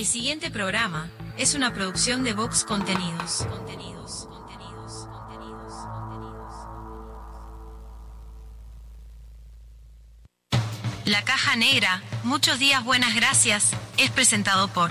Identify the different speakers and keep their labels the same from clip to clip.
Speaker 1: El siguiente programa es una producción de Vox Contenidos. Contenidos, contenidos, contenidos. La caja negra, muchos días buenas gracias, es presentado por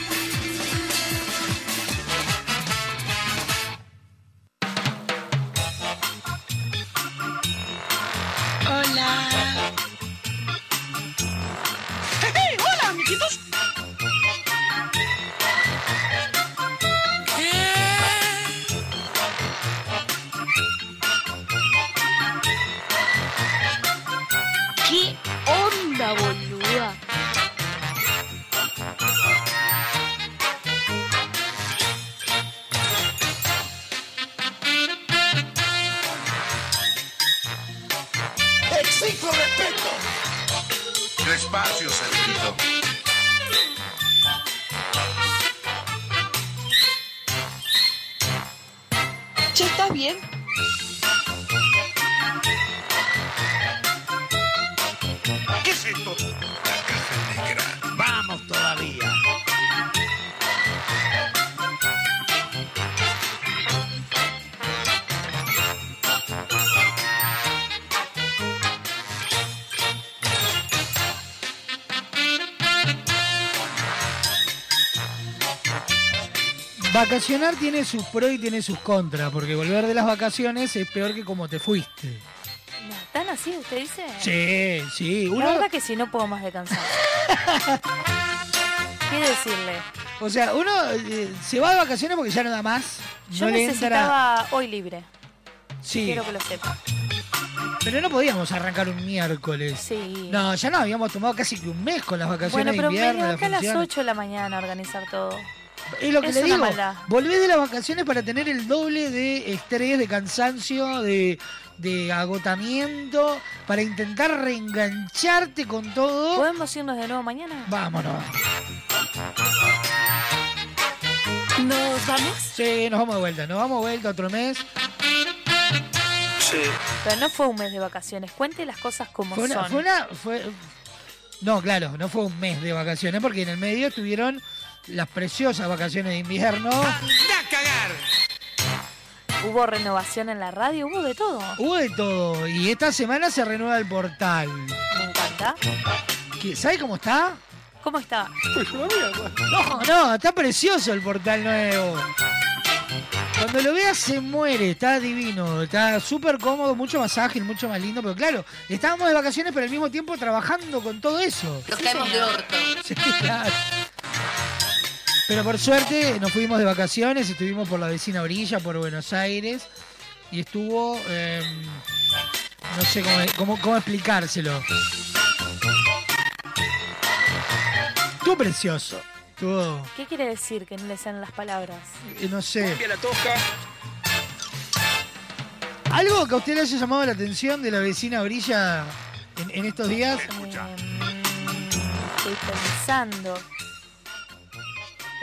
Speaker 2: Vacacionar tiene sus pros y tiene sus contras, porque volver de las vacaciones es peor que como te fuiste.
Speaker 3: ¿Tan así usted dice?
Speaker 2: Sí, sí.
Speaker 3: La
Speaker 2: Uno,
Speaker 3: verdad que sí, no puedo más de cansar. ¿Qué decirle?
Speaker 2: o sea, uno eh, se va de vacaciones porque ya no da más.
Speaker 3: Yo
Speaker 2: no entra.
Speaker 3: necesitaba hoy libre.
Speaker 2: Sí,
Speaker 3: Quiero que lo sepa.
Speaker 2: pero no podíamos arrancar un miércoles.
Speaker 3: Sí.
Speaker 2: No, ya no, habíamos tomado casi que un mes con las vacaciones
Speaker 3: bueno, pero
Speaker 2: de
Speaker 3: me
Speaker 2: invierno. las
Speaker 3: acá a las
Speaker 2: funciones.
Speaker 3: 8 de la mañana a organizar todo.
Speaker 2: Es lo que
Speaker 3: Es
Speaker 2: le digo. Volvés de las vacaciones para tener el doble de estrés, de cansancio, de, de agotamiento, para intentar reengancharte con todo.
Speaker 3: ¿Podemos irnos de nuevo mañana?
Speaker 2: Vámonos.
Speaker 3: ¿Nos vamos?
Speaker 2: Sí, nos vamos de vuelta. Nos vamos de vuelta otro mes.
Speaker 3: Pero no fue un mes de vacaciones. Cuente las cosas como
Speaker 2: Fue una,
Speaker 3: son.
Speaker 2: fue una- fue- No, claro, no fue un mes de vacaciones porque en el medio estuvieron las preciosas vacaciones de invierno.
Speaker 3: Hubo renovación en la radio, hubo de todo.
Speaker 2: Hubo de todo. Y esta semana se renueva el portal.
Speaker 3: Me encanta.
Speaker 2: ¿Qué- ¿Sabe cómo está?
Speaker 3: ¿Cómo está?
Speaker 2: No, no, está precioso el portal nuevo. Cuando lo veas se muere, está divino, está súper cómodo, mucho más ágil, mucho más lindo, pero claro, estábamos de vacaciones pero al mismo tiempo trabajando con todo eso.
Speaker 4: Nos caemos de orto.
Speaker 2: Sí, claro. Pero por suerte nos fuimos de vacaciones, estuvimos por la vecina orilla, por Buenos Aires, y estuvo, eh, no sé cómo, cómo, cómo explicárselo. Estuvo precioso, estuvo,
Speaker 3: ¿Qué quiere decir que no le salen las palabras?
Speaker 2: eh, no sé. ¿Algo que a usted le haya llamado la atención de la vecina orilla en, en estos días?
Speaker 3: Eh, estoy pensando.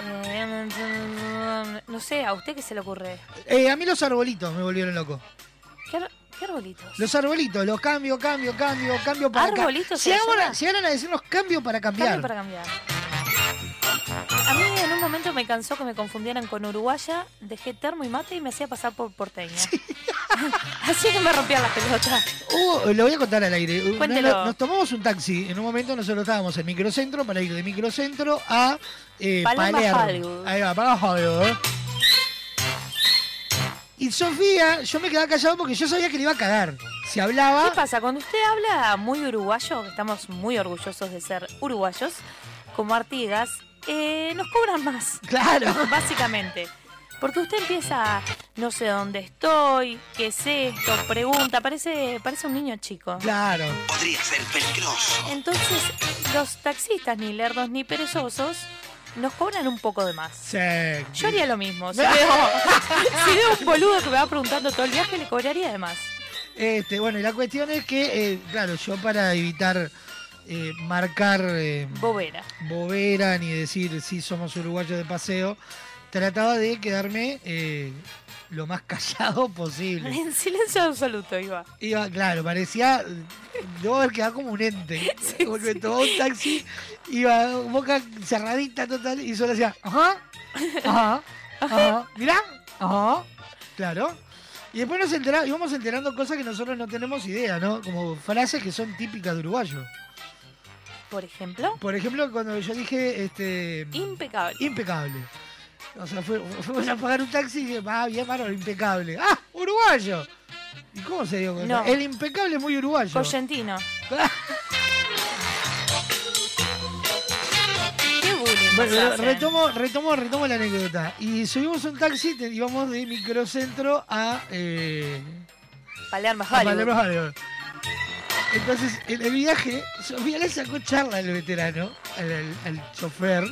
Speaker 3: Eh, no sé, ¿a usted qué se le ocurre?
Speaker 2: Eh, a mí los arbolitos me volvieron loco.
Speaker 3: ¿Qué, ar- qué arbolitos?
Speaker 2: Los arbolitos, los cambio, cambio, cambio, cambio para
Speaker 3: ¿Arbolitos se
Speaker 2: Llegaron a,
Speaker 3: llama?
Speaker 2: llegaron a decirnos cambio para cambiar.
Speaker 3: Cambio para cambiar. A mí en un momento me cansó que me confundieran con uruguaya, dejé termo y mate y me hacía pasar por porteña. Así que me rompían las pelotas.
Speaker 2: Hubo- lo voy a contar al aire.
Speaker 3: Cuéntelo.
Speaker 2: Nos tomamos un taxi. En un momento nosotros estábamos en microcentro para ir de microcentro a eh,
Speaker 3: Palermo,
Speaker 2: Palermo.
Speaker 3: Hollywood.
Speaker 2: Ahí va, para Hollywood. Y Sofía, yo me quedaba callado porque yo sabía que le iba a cagar. Se hablaba.
Speaker 3: ¿Qué pasa? Cuando usted habla muy uruguayo, que estamos muy orgullosos de ser uruguayos, como Artigas, eh, nos cobran más.
Speaker 2: Claro.
Speaker 3: Básicamente. Porque usted empieza, no sé dónde estoy, qué es esto, pregunta, parece, parece un niño chico.
Speaker 2: Claro.
Speaker 5: Podría ser peligroso.
Speaker 3: Entonces, los taxistas, ni lerdos ni perezosos, nos cobran un poco de más.
Speaker 2: Sí.
Speaker 3: Yo haría lo mismo. Si veo, si veo un boludo que me va preguntando todo el viaje, le cobraría de más.
Speaker 2: Este, bueno, y la cuestión es que, eh, claro, yo para evitar eh, marcar eh,
Speaker 3: Bobera.
Speaker 2: bobera ni decir si somos uruguayos de paseo, trataba de quedarme eh, lo más callado posible.
Speaker 3: En silencio absoluto iba.
Speaker 2: Iba, claro, parecía. Debo haber quedado como un ente. Porque tomaba un taxi, iba boca cerradita total y solo hacía, ajá, ajá, ajá, mirá, ajá, claro. Y después nos entera, íbamos enterando cosas que nosotros no tenemos idea, ¿no? Como frases que son típicas de uruguayo.
Speaker 3: Por ejemplo,
Speaker 2: Por ejemplo, cuando yo dije, este.
Speaker 3: impecable.
Speaker 2: Impecable. O sea, fue- fuimos a pagar un taxi y dije, ah, bien, bárbaro, impecable. ¡Ah! ¡Uruguayo! ¿Y cómo se dio cuenta?
Speaker 3: No.
Speaker 2: El impecable es muy uruguayo.
Speaker 3: Correntino. Qué bullying.
Speaker 2: Bueno,
Speaker 3: hacen.
Speaker 2: retomo, retomo, retomo la anécdota. Y subimos un taxi, te- íbamos de microcentro a, eh,
Speaker 3: Palermo,
Speaker 2: a
Speaker 3: Hollywood.
Speaker 2: Palermo, Hollywood. Entonces, en el viaje, Sofía le sacó charla al veterano, al, al- al chofer,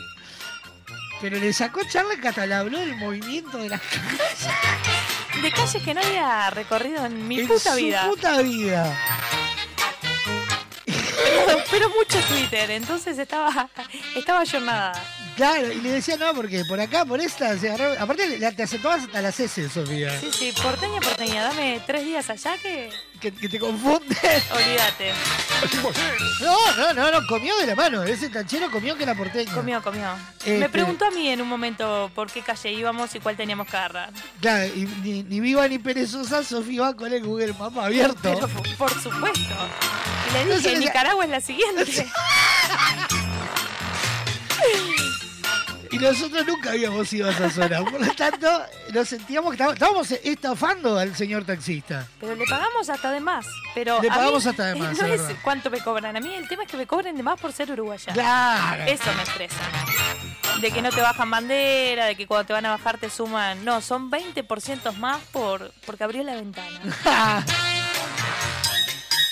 Speaker 2: pero le sacó charla hasta le habló del movimiento de las calles.
Speaker 3: De calles que no había recorrido en mi
Speaker 2: en
Speaker 3: puta
Speaker 2: su
Speaker 3: vida.
Speaker 2: puta vida.
Speaker 3: Pero, pero mucho Twitter, entonces estaba, estaba jornada.
Speaker 2: Claro, y le decía, no, porque por acá, por esta, se agarró. Aparte, le- te aceptabas hasta las S, Sofía.
Speaker 3: Sí, sí, porteña, porteña, dame tres días allá que.
Speaker 2: Que, que te confunde.
Speaker 3: Olvídate.
Speaker 2: No, no, no, no, comió de la mano. Ese tanchero comió que era porteño.
Speaker 3: Comió, comió.
Speaker 2: Este-
Speaker 3: Me preguntó a mí en un momento por qué calle íbamos y cuál teníamos que agarrar.
Speaker 2: Claro, y ni, ni viva ni perezosa, Sofía va con el Google Maps abierto.
Speaker 3: Pero por supuesto. Y le dije,
Speaker 2: decía-
Speaker 3: Nicaragua es la siguiente.
Speaker 2: Y nosotros nunca habíamos ido a esa zona. Por lo tanto, nos sentíamos que estábamos, estafando al señor taxista.
Speaker 3: Pero le pagamos hasta de más. Pero
Speaker 2: Le
Speaker 3: mí,
Speaker 2: pagamos hasta de más,
Speaker 3: No
Speaker 2: es
Speaker 3: es
Speaker 2: verdad.
Speaker 3: cuánto me cobran. A mí el tema es que me cobren de más por ser uruguaya.
Speaker 2: Claro.
Speaker 3: Eso me estresa. De que no te bajan bandera, de que cuando te van a bajar te suman. No, son 20% más por porque abrió la ventana.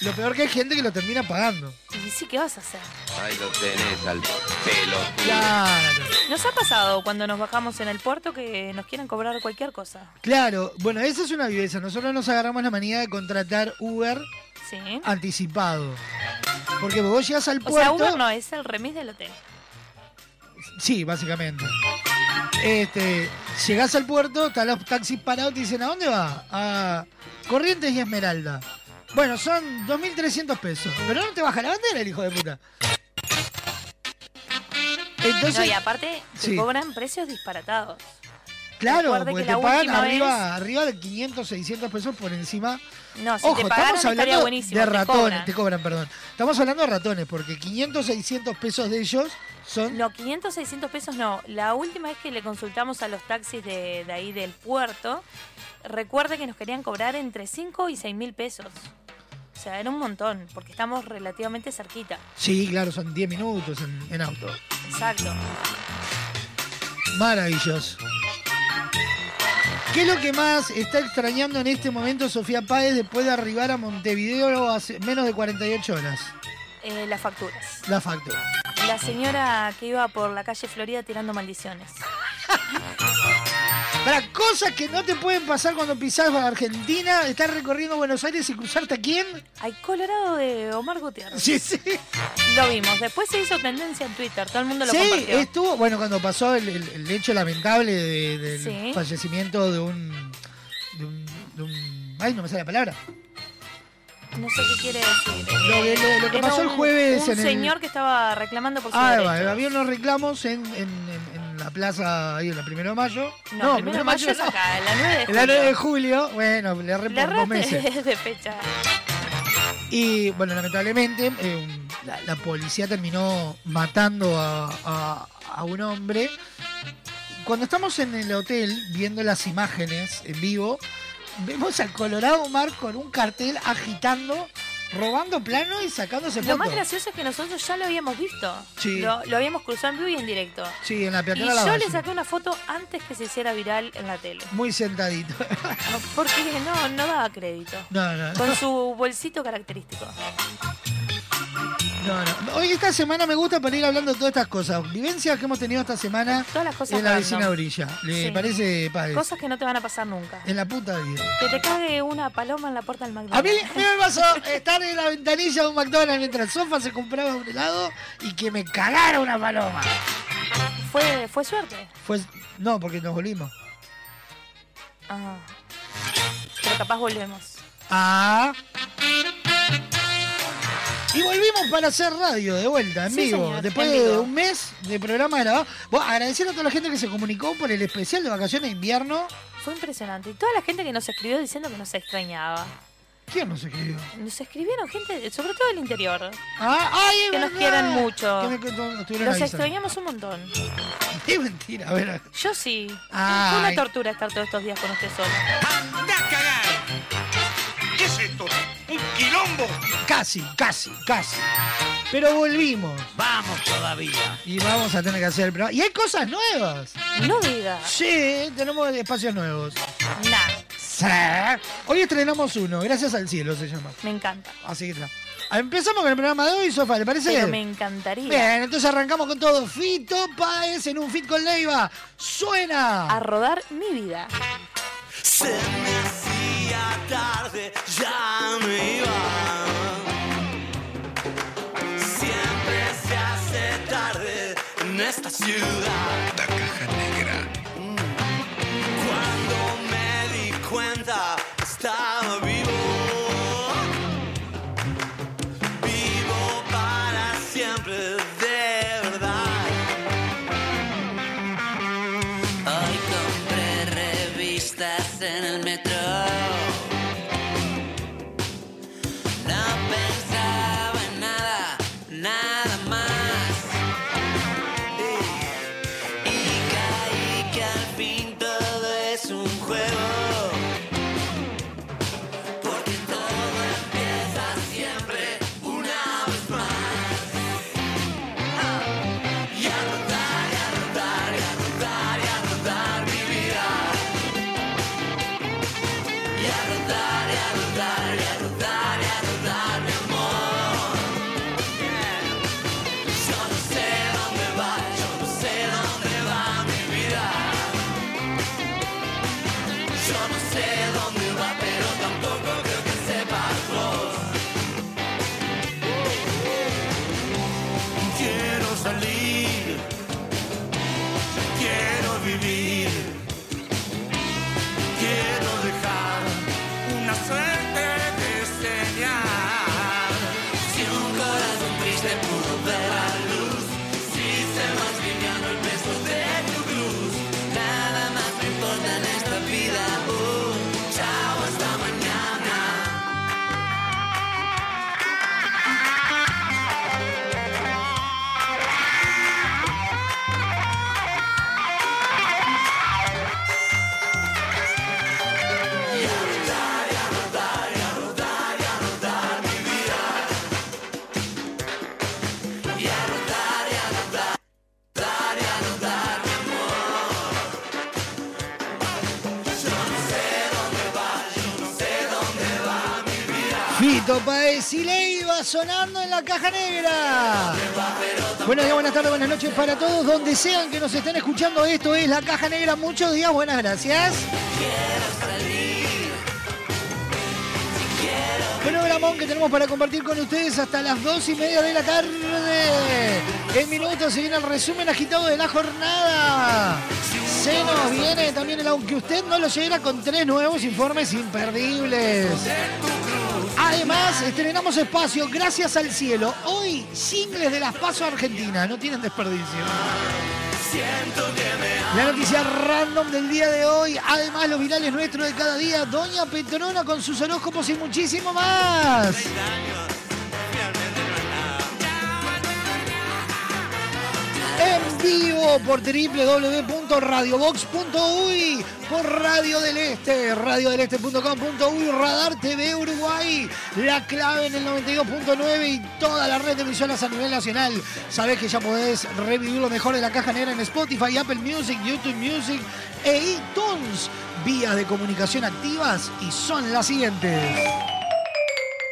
Speaker 2: Lo peor que hay gente que lo termina pagando.
Speaker 3: Y sí, ¿qué vas a hacer?
Speaker 5: Ahí lo tenés al pelo.
Speaker 2: Claro.
Speaker 3: Nos ha pasado cuando nos bajamos en el puerto que nos quieren cobrar cualquier cosa.
Speaker 2: Claro, bueno, esa es una viveza. Nosotros nos agarramos la manía de contratar Uber
Speaker 3: Sí.
Speaker 2: anticipado. Porque vos llegas al
Speaker 3: O
Speaker 2: puerto.
Speaker 3: sea, Uber no, es el remis del hotel.
Speaker 2: Sí, básicamente. Este, llegás al puerto, están los taxis parados y te dicen, ¿a dónde va? A Corrientes y Esmeralda. Bueno, son 2.300 pesos. Pero no te baja la bandera el hijo de puta. Entonces,
Speaker 3: no, y aparte te
Speaker 2: sí.
Speaker 3: cobran precios disparatados.
Speaker 2: claro,
Speaker 3: recuerde
Speaker 2: porque
Speaker 3: que
Speaker 2: te pagan arriba,
Speaker 3: vez-
Speaker 2: arriba de 500, 600 pesos por encima.
Speaker 3: No, si
Speaker 2: Ojo,
Speaker 3: te pagaran
Speaker 2: estamos hablando
Speaker 3: buenísimo.
Speaker 2: de
Speaker 3: te
Speaker 2: ratones,
Speaker 3: cobran.
Speaker 2: te cobran, perdón. Estamos hablando de ratones, porque 500, 600 pesos de ellos son...
Speaker 3: No, 500, 600 pesos no. La última vez que le consultamos a los taxis de, de ahí del puerto, recuerde que nos querían cobrar entre 5 y 6 mil pesos. O sea, era un montón, porque estamos relativamente cerquita.
Speaker 2: Sí, claro, son 10 minutos en, en auto.
Speaker 3: Exacto.
Speaker 2: Maravilloso. ¿Qué es lo que más está extrañando en este momento Sofía Páez después de arribar a Montevideo hace menos de 48 horas?
Speaker 3: Eh, las facturas.
Speaker 2: La factura.
Speaker 3: La señora que iba por la calle Florida tirando maldiciones.
Speaker 2: Para cosas que no te pueden pasar cuando pisás a Argentina, estar recorriendo Buenos Aires y cruzarte a quién?
Speaker 3: Hay Colorado de Omar Gutiérrez.
Speaker 2: Sí, sí.
Speaker 3: Lo vimos. Después se hizo tendencia en Twitter. Todo el mundo lo
Speaker 2: Sí,
Speaker 3: compartió.
Speaker 2: estuvo, bueno, cuando pasó el, el- el hecho lamentable de- del
Speaker 3: Sí.
Speaker 2: fallecimiento de un, de un, de un- Ay, no me sale la palabra.
Speaker 3: No sé qué quiere decir.
Speaker 2: Lo que- lo- lo que
Speaker 3: Era
Speaker 2: pasó el jueves
Speaker 3: Un
Speaker 2: en el-
Speaker 3: señor que estaba reclamando por su
Speaker 2: Ah,
Speaker 3: derecho.
Speaker 2: va, había unos reclamos en, en- en- en la plaza ahí en la primero de mayo.
Speaker 3: No, primero de mayo es
Speaker 2: no.
Speaker 3: acá, en la 9 de
Speaker 2: En
Speaker 3: julio.
Speaker 2: la 9 de julio, bueno, le erré por dos meses.
Speaker 3: de fecha.
Speaker 2: Y bueno, lamentablemente eh, la, la policía terminó matando a, a- a un hombre. Cuando estamos en el hotel viendo las imágenes en vivo, vemos al Colorado Mar con un cartel agitando, robando plano y sacándose
Speaker 3: Lo más
Speaker 2: fotos.
Speaker 3: gracioso es que nosotros ya lo habíamos visto.
Speaker 2: Sí.
Speaker 3: Lo, lo habíamos cruzado en vivo y en directo.
Speaker 2: Sí, en la
Speaker 3: Y
Speaker 2: peatonal
Speaker 3: yo le saqué una foto antes que se hiciera viral en la tele.
Speaker 2: Muy sentadito.
Speaker 3: Porque no, no daba crédito.
Speaker 2: No, no.
Speaker 3: Con su bolsito característico.
Speaker 2: No, no. Hoy esta semana me gusta para ir hablando de todas estas cosas. Vivencias que hemos tenido esta semana
Speaker 3: Todas las cosas
Speaker 2: en la vecina orilla. ¿Le
Speaker 3: Sí.
Speaker 2: parece, padre?
Speaker 3: Cosas que no te van a pasar nunca.
Speaker 2: En la puta vida.
Speaker 3: Que te cague una paloma en la puerta del
Speaker 2: A mí,
Speaker 3: McDonald's.
Speaker 2: a mí me pasó estar en la ventanilla de un McDonald's mientras el sofá se compraba un helado y que me cagara una paloma.
Speaker 3: Fue, fue suerte.
Speaker 2: Fue, no, porque nos volvimos.
Speaker 3: Ah. Pero capaz volvemos.
Speaker 2: Ah. Y volvimos para hacer radio de vuelta, en
Speaker 3: Sí,
Speaker 2: vivo.
Speaker 3: señor,
Speaker 2: Después
Speaker 3: en
Speaker 2: de
Speaker 3: vivo.
Speaker 2: un mes de programa grabado. Bueno, agradecer a toda la gente que se comunicó por el especial de vacaciones de invierno.
Speaker 3: Fue impresionante. Y toda la gente que nos escribió diciendo que nos extrañaba.
Speaker 2: ¿Quién nos escribió?
Speaker 3: Nos escribieron gente, sobre todo del interior.
Speaker 2: Ah, ay, es
Speaker 3: Que nos quieren mucho.
Speaker 2: Que me contó- nos
Speaker 3: Los extrañamos un montón.
Speaker 2: Es mentira, a ver.
Speaker 3: Yo sí.
Speaker 2: Ay.
Speaker 3: Fue una tortura estar todos estos días con usted solo.
Speaker 6: ¡Anda a cagar! ¿Qué es esto? ¡Un quilombo!
Speaker 2: Casi, casi, casi. Pero volvimos.
Speaker 7: Vamos todavía.
Speaker 2: Y vamos a tener que hacer el programa. Y hay cosas nuevas.
Speaker 3: No diga.
Speaker 2: Sí, tenemos espacios nuevos.
Speaker 3: Nah,
Speaker 2: Sí. Hoy estrenamos uno, gracias al cielo se llama.
Speaker 3: me encanta.
Speaker 2: Así que está. Empezamos con el programa de hoy, Sofá, ¿le parece?
Speaker 3: Pero me encantaría.
Speaker 2: Bien, entonces arrancamos con todo. Fito Páez en un fit con Leiva. ¡Suena!
Speaker 3: A rodar mi vida.
Speaker 5: Se me hacía tarde, ya me iba. Siempre se hace tarde en esta ciudad.
Speaker 2: Y Leiva sonando en la caja negra. Buenos días, buenas tardes, buenas noches para todos, donde sean que nos estén escuchando. Esto es la caja negra. Muchos días, buenas gracias. Programón que tenemos para compartir con ustedes hasta las dos y media de la tarde. En minutos se viene el resumen agitado de la jornada. Se nos viene también el aunque usted no lo llegara con tres nuevos informes imperdibles. Además, estrenamos espacio gracias al cielo. Hoy, singles de las Paso Argentina. No tienen desperdicio. La noticia random del día de hoy, además los virales nuestros de cada día, Doña Petrona con sus horóscopos y muchísimo más. En vivo por www.radiobox.uy, por Radio del Este, radiodeleste.com.uy, Radar TV Uruguay, la clave en el 92.9 y toda la red de emisoras a nivel nacional. Sabés que ya podés revivir lo mejor de la caja negra en Spotify, Apple Music, YouTube Music e iTunes. Vías de comunicación activas y son las siguientes.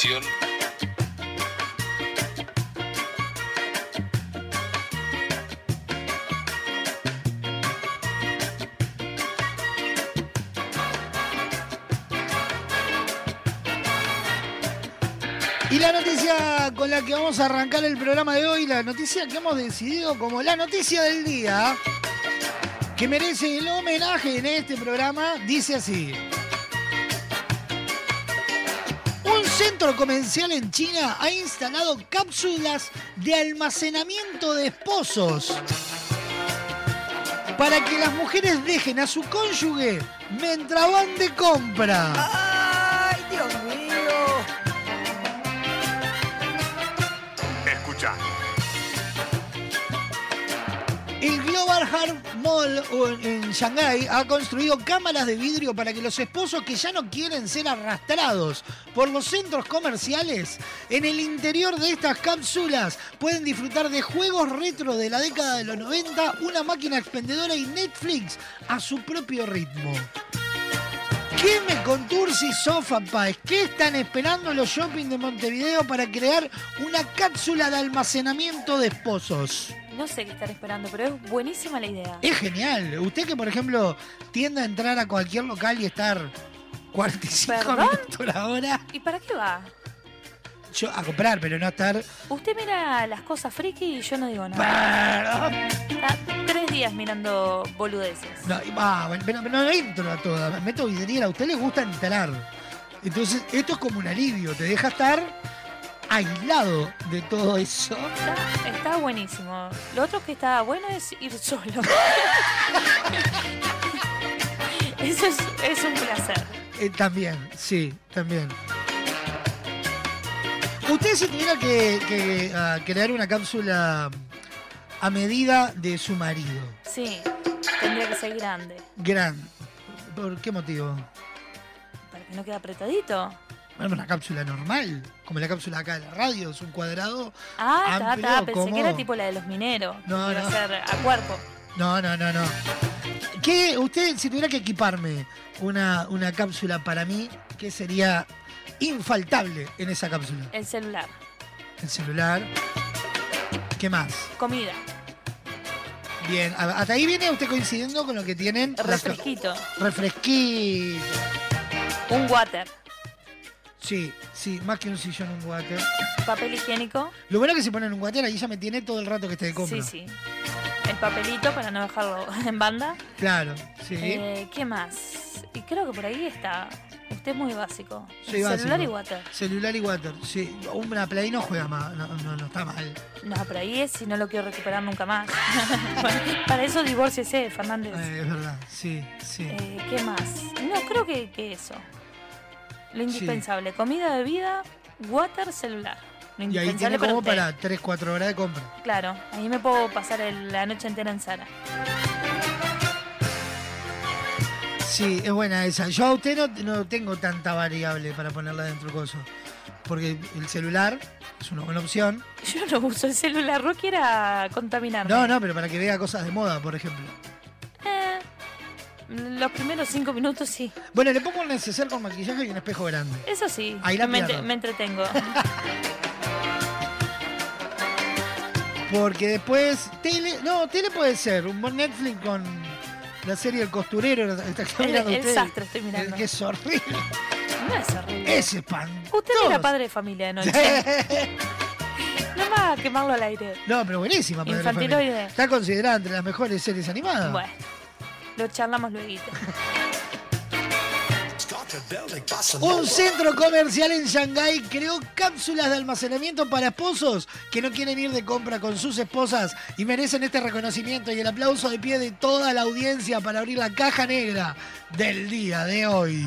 Speaker 2: Y la noticia con la que vamos a arrancar el programa de hoy, la noticia que hemos decidido como la noticia del día, que merece el homenaje en este programa, dice así. Centro comercial en China ha instalado cápsulas de almacenamiento de esposos para que las mujeres dejen a su cónyuge mientras van de compra. Global Heart Mall en- Shanghái ha construido cámaras de vidrio para que los esposos que ya no quieren ser arrastrados por los centros comerciales en el interior de estas cápsulas pueden disfrutar de juegos retro de la década de los 90, una máquina expendedora y Netflix a su propio ritmo. ¿Qué me contours y Sofa Pies? ¿Qué están esperando los shopping de Montevideo para crear una cápsula de almacenamiento de esposos?
Speaker 3: No sé qué estar esperando, pero es buenísima la idea.
Speaker 2: Es genial. Usted que, por ejemplo, tiende a entrar a cualquier local y estar 45
Speaker 3: ¿Perdón?
Speaker 2: minutos la hora,
Speaker 3: ¿Y para qué va?
Speaker 2: yo a comprar, pero no a estar...
Speaker 3: Usted mira las cosas friki y yo no digo nada.
Speaker 2: Perdón.
Speaker 3: Está tres días mirando boludeces.
Speaker 2: No, ah, pero, pero no entro a todas. Me meto vidriera. A usted le gusta entrar. Entonces, esto es como un alivio. Te deja estar aislado de todo eso.
Speaker 3: Está, está buenísimo. Lo otro que está bueno es ir solo. Eso es, es un placer.
Speaker 2: Eh, también, sí, también. Usted si tuviera que, que, ah, crear una cápsula a medida de su marido,
Speaker 3: Sí, tendría que ser grande.
Speaker 2: gran, ¿por qué motivo?
Speaker 3: Para que no quede apretadito.
Speaker 2: Bueno, una cápsula normal, como la cápsula acá de la radio, es un cuadrado.
Speaker 3: Ah,
Speaker 2: amplio,
Speaker 3: está. Pensé que era tipo la de los mineros.
Speaker 2: No, no.
Speaker 3: a ser a cuerpo.
Speaker 2: No, no, no, no. ¿Qué, usted, si tuviera que equiparme una, una cápsula para mí, ¿qué sería infaltable en esa cápsula?
Speaker 3: El celular.
Speaker 2: El celular. ¿Qué más?
Speaker 3: Comida.
Speaker 2: Bien, hasta ahí viene usted coincidiendo con lo que tienen.
Speaker 3: Refresquito.
Speaker 2: Refresquito.
Speaker 3: Un water.
Speaker 2: Sí, sí, más que un sillón, un water.
Speaker 3: Papel higiénico.
Speaker 2: Lo bueno es que se ponen un water ahí ya me tiene todo el rato que esté de compra.
Speaker 3: Sí, sí. El papelito para no dejarlo en banda.
Speaker 2: Claro, sí.
Speaker 3: Eh, ¿Qué más? Y creo que por ahí está. Usted es muy básico.
Speaker 2: Sí,
Speaker 3: Celular
Speaker 2: básico.
Speaker 3: y water.
Speaker 2: Celular y water, sí. Una Play no juega más, no, no, no está mal.
Speaker 3: No, pero ahí es si no lo quiero recuperar nunca más. para eso divórciese, Fernández.
Speaker 2: Eh, es verdad, sí, sí.
Speaker 3: Eh, ¿Qué más? No, creo que, que eso. Lo indispensable. Comida, bebida, water, celular. Lo
Speaker 2: y ahí tiene como para 3, 4 horas de compra.
Speaker 3: Claro, ahí me puedo pasar el- la noche entera en Sara.
Speaker 2: Sí, es buena esa. Yo a usted no, no tengo tanta variable para ponerla dentro del coso. Porque el celular es una buena opción.
Speaker 3: Yo no uso el celular, no quiera contaminarme.
Speaker 2: No, no, pero para que vea cosas de moda, por ejemplo.
Speaker 3: Los primeros cinco minutos sí.
Speaker 2: Bueno, le pongo un neceser con maquillaje y un espejo grande.
Speaker 3: Eso sí,
Speaker 2: Ahí la
Speaker 3: me, me entretengo.
Speaker 2: Porque después, tele, no, tele puede ser, un buen Netflix con la serie El Costurero,
Speaker 3: El- el
Speaker 2: usted.
Speaker 3: sastre estoy mirando.
Speaker 2: El que es horrible.
Speaker 3: No es horrible.
Speaker 2: Es espantoso.
Speaker 3: Usted era padre de familia de noche. no a quemarlo al aire.
Speaker 2: No, pero buenísima. Padre de Familia.
Speaker 3: Infantiloide.
Speaker 2: Está considerada entre las mejores series animadas.
Speaker 3: Bueno, lo charlamos luego.
Speaker 2: Un centro comercial en Shanghái creó cápsulas de almacenamiento para esposos que no quieren ir de compra con sus esposas y merecen este reconocimiento y el aplauso de pie de toda la audiencia para abrir la caja negra del día de hoy.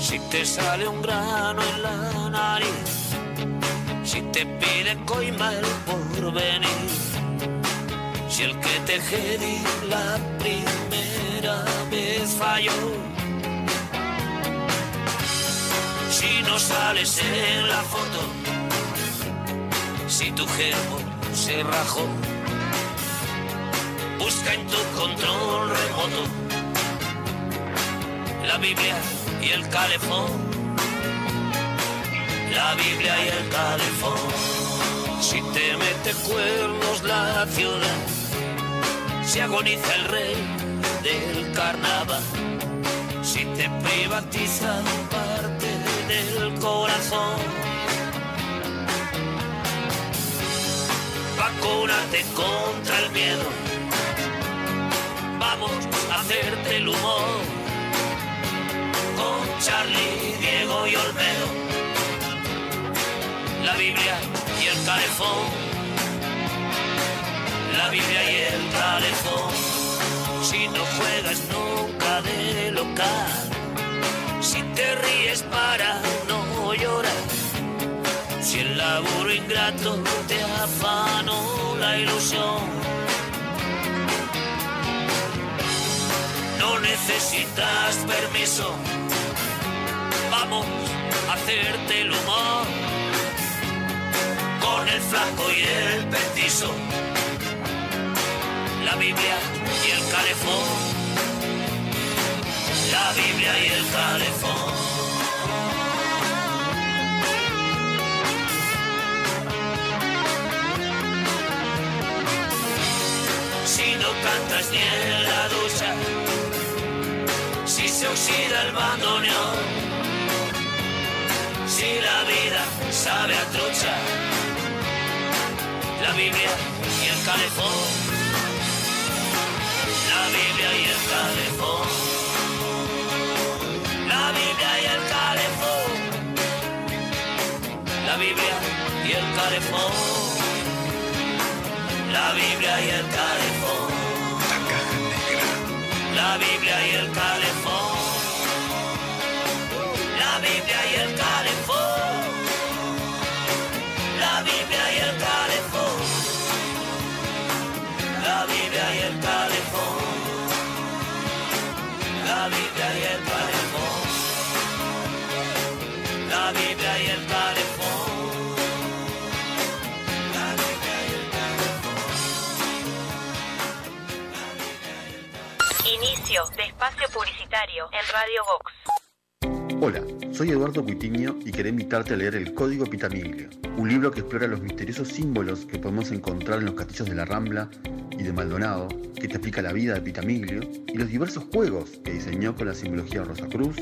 Speaker 5: Si te sale un grano en la nariz, si te pide coima el porvenir, si el que te jedi la primera vez falló, si no sales en la foto, si tu germo se rajó, busca en tu control remoto la Biblia y el calefón. La Biblia y el calefón. Si te mete cuernos la ciudad, se agoniza el rey del carnaval. Si te privatiza parte del corazón. Vacúnate contra el miedo. Vamos a hacerte el humor con Charlie, Diego y Olmedo. La Biblia y el calefón. La Biblia y el calefón. Si no juegas nunca de local. Si te ríes para no llorar. Si el laburo ingrato te afanó la ilusión. No necesitas permiso. Vamos a hacerte el humor con el flaco y el petizo. La Biblia y el calefón. La Biblia y el calefón. Si no cantas ni en la ducha, si se oxida el bandoneón, si la vida sabe a trucha, la Biblia y el calefón, la Biblia y el calefón, la Biblia y el calefón, la Biblia y el calefón, la Biblia y el calefón, la Biblia y el calefón. La Biblia y el calefón.
Speaker 1: De espacio publicitario en Radio Vox.
Speaker 8: Hola, soy Eduardo Cuitiño y quería invitarte a leer El Código Pitamiglio, un libro que explora los misteriosos símbolos que podemos encontrar en los castillos de la Rambla y de Maldonado, que te explica la vida de Pitamiglio, y los diversos juegos que diseñó con la simbología Rosacruz,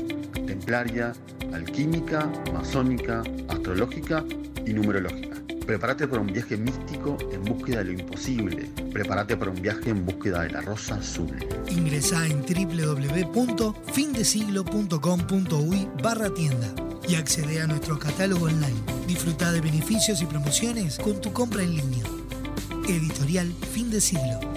Speaker 8: templaria, alquímica, masónica, astrológica y numerológica. Prepárate para un viaje místico en búsqueda de lo imposible. Prepárate para un viaje en búsqueda de la rosa azul.
Speaker 2: Ingresa en www.findesiglo.com.uy barra tienda y accede a nuestro catálogo online. Disfruta de beneficios y promociones con tu compra en línea. Editorial Fin de Siglo.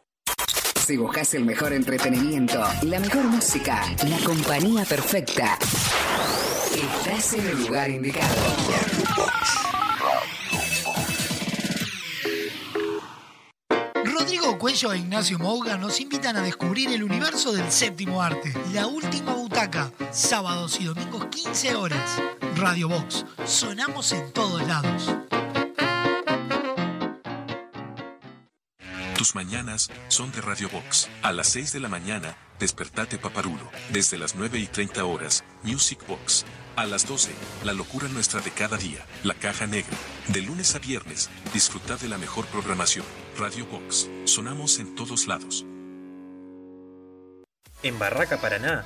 Speaker 9: Si buscas el mejor entretenimiento, la mejor música, la compañía perfecta, estás en el lugar indicado.
Speaker 2: Rodrigo Cuello e Ignacio Mouga nos invitan a descubrir el universo del séptimo arte. La última butaca, sábados y domingos 15 horas. Radio Box, sonamos en todos lados.
Speaker 10: Tus mañanas son de Radio Box. A las 6 de la mañana, despertate paparulo. Desde las 9 y 30 horas, Music Box. A las 12, la locura nuestra de cada día, la caja negra. De lunes a viernes, disfruta de la mejor programación. Radio Box. Sonamos en todos lados.
Speaker 11: En Barraca Paraná,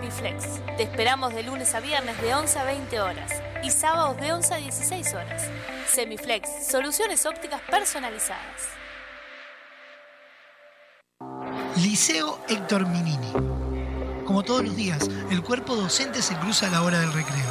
Speaker 3: Te esperamos de lunes a viernes de 11 a 20 horas y sábados de 11 a 16 horas. Semiflex, soluciones ópticas personalizadas.
Speaker 2: Liceo Héctor Minini. Como todos los días, el cuerpo docente se cruza a la hora del recreo.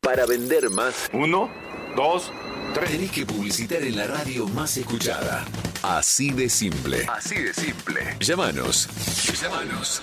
Speaker 12: Para vender más.
Speaker 13: Uno, dos, tres.
Speaker 12: Tenés que publicitar en la radio más escuchada. Así de simple.
Speaker 13: Así de simple.
Speaker 12: Llámanos. Llámanos.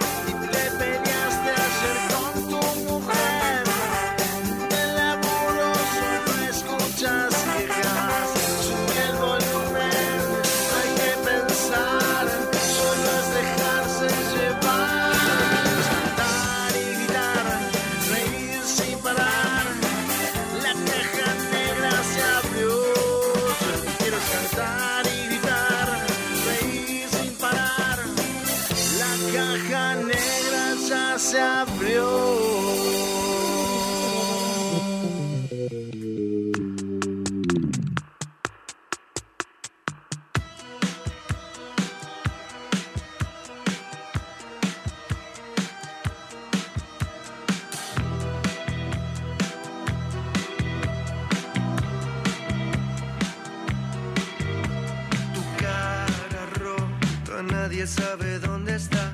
Speaker 14: nadie sabe dónde está.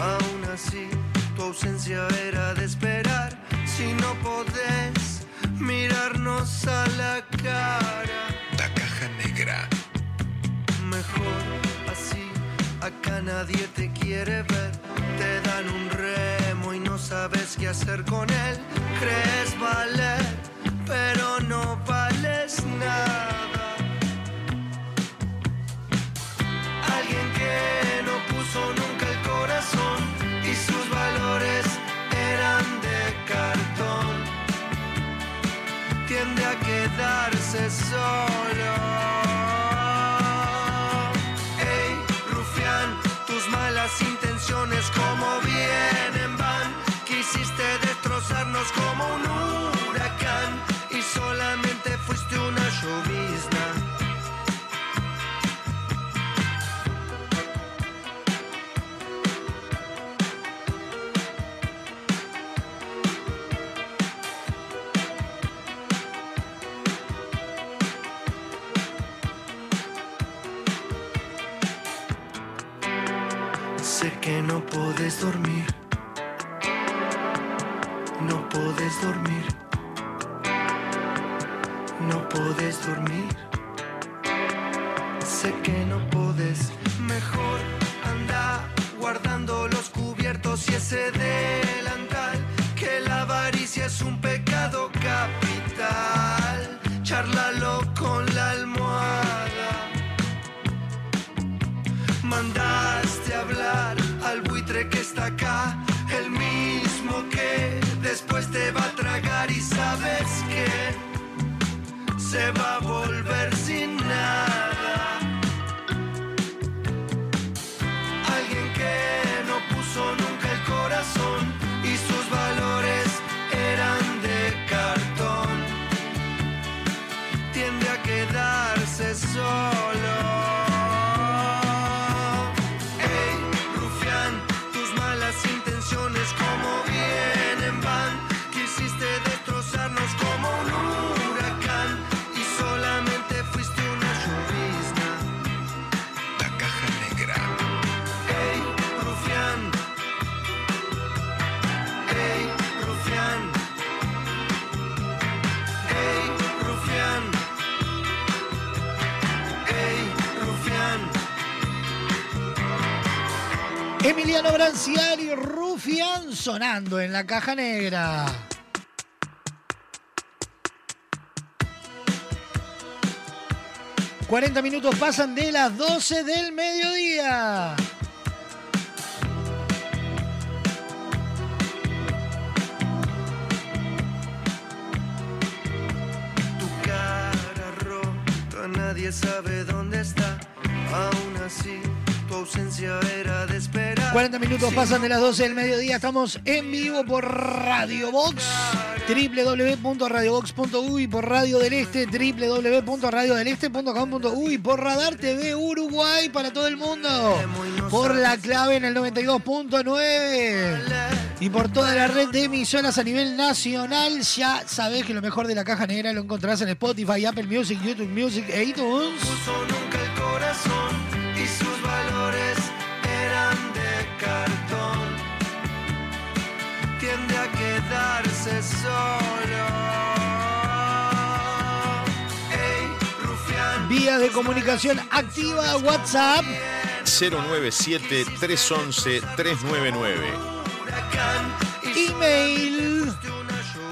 Speaker 14: Aún así, tu ausencia era de esperar. Si no podés mirarnos a la cara,
Speaker 12: La caja negra.
Speaker 14: mejor así. Acá nadie te quiere ver. Te dan un remo y no sabes qué hacer con él. Crees valer, pero no vales nada. Alguien que no puso nunca el corazón y sus valores eran de cartón. Tiende a quedarse solo. Ey, rufián, tus malas intenciones como vienen van. Quisiste destrozarnos como un no puedes dormir. No puedes dormir. No puedes dormir. Sé que no puedes. Mejor anda guardando los cubiertos y ese delantal. El mismo que después te va a tragar y sabes que se va a volver
Speaker 2: Emiliano Branciari, Rufián sonando en la caja negra. ...40 minutos pasan de las 12 del mediodía.
Speaker 14: Tu cara rota, nadie sabe dónde está. Aún así, tu ausencia era de esperar.
Speaker 2: 40 minutos pasan de las 12 del mediodía. Estamos en vivo por Radio Box. www.radiobox.uy por Radio del Este, www.radiodeleste.com.uy por Radar TV Uruguay para todo el mundo, por la clave en el 92.9 y por toda la red de emisoras a nivel nacional. Ya sabés que lo mejor de la caja negra lo encontrás en Spotify, Apple Music, YouTube Music e iTunes. Vías de comunicación activa, WhatsApp.
Speaker 15: 097-311-399.
Speaker 2: Email.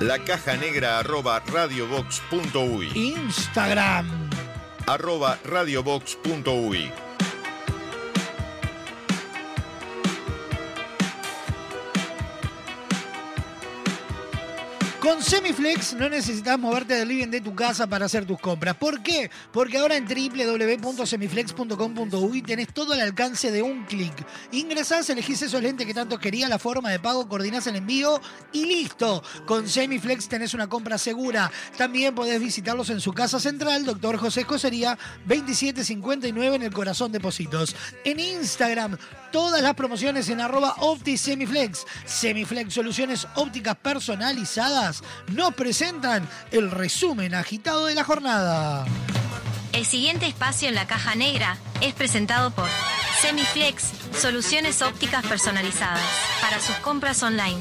Speaker 15: La caja negra arroba radiobox.uy.
Speaker 2: Instagram.
Speaker 15: Arroba radiobox.uy.
Speaker 2: Con Semiflex no necesitas moverte del living de tu casa para hacer tus compras. ¿Por qué? Porque ahora en www.semiflex.com.uy tenés todo al alcance de un clic. Ingresás, elegís esos lentes que tanto quería, la forma de pago, coordinás el envío y listo. Con Semiflex tenés una compra segura. También podés visitarlos en su casa central, Doctor José Escocería, 2759 en el Corazón Depósitos. En Instagram, todas las promociones en arroba OptiSemiflex. Semiflex Soluciones Ópticas Personalizadas nos presentan el resumen agitado de la jornada.
Speaker 1: El siguiente espacio en la caja negra es presentado por Semiflex, soluciones ópticas personalizadas para sus compras online.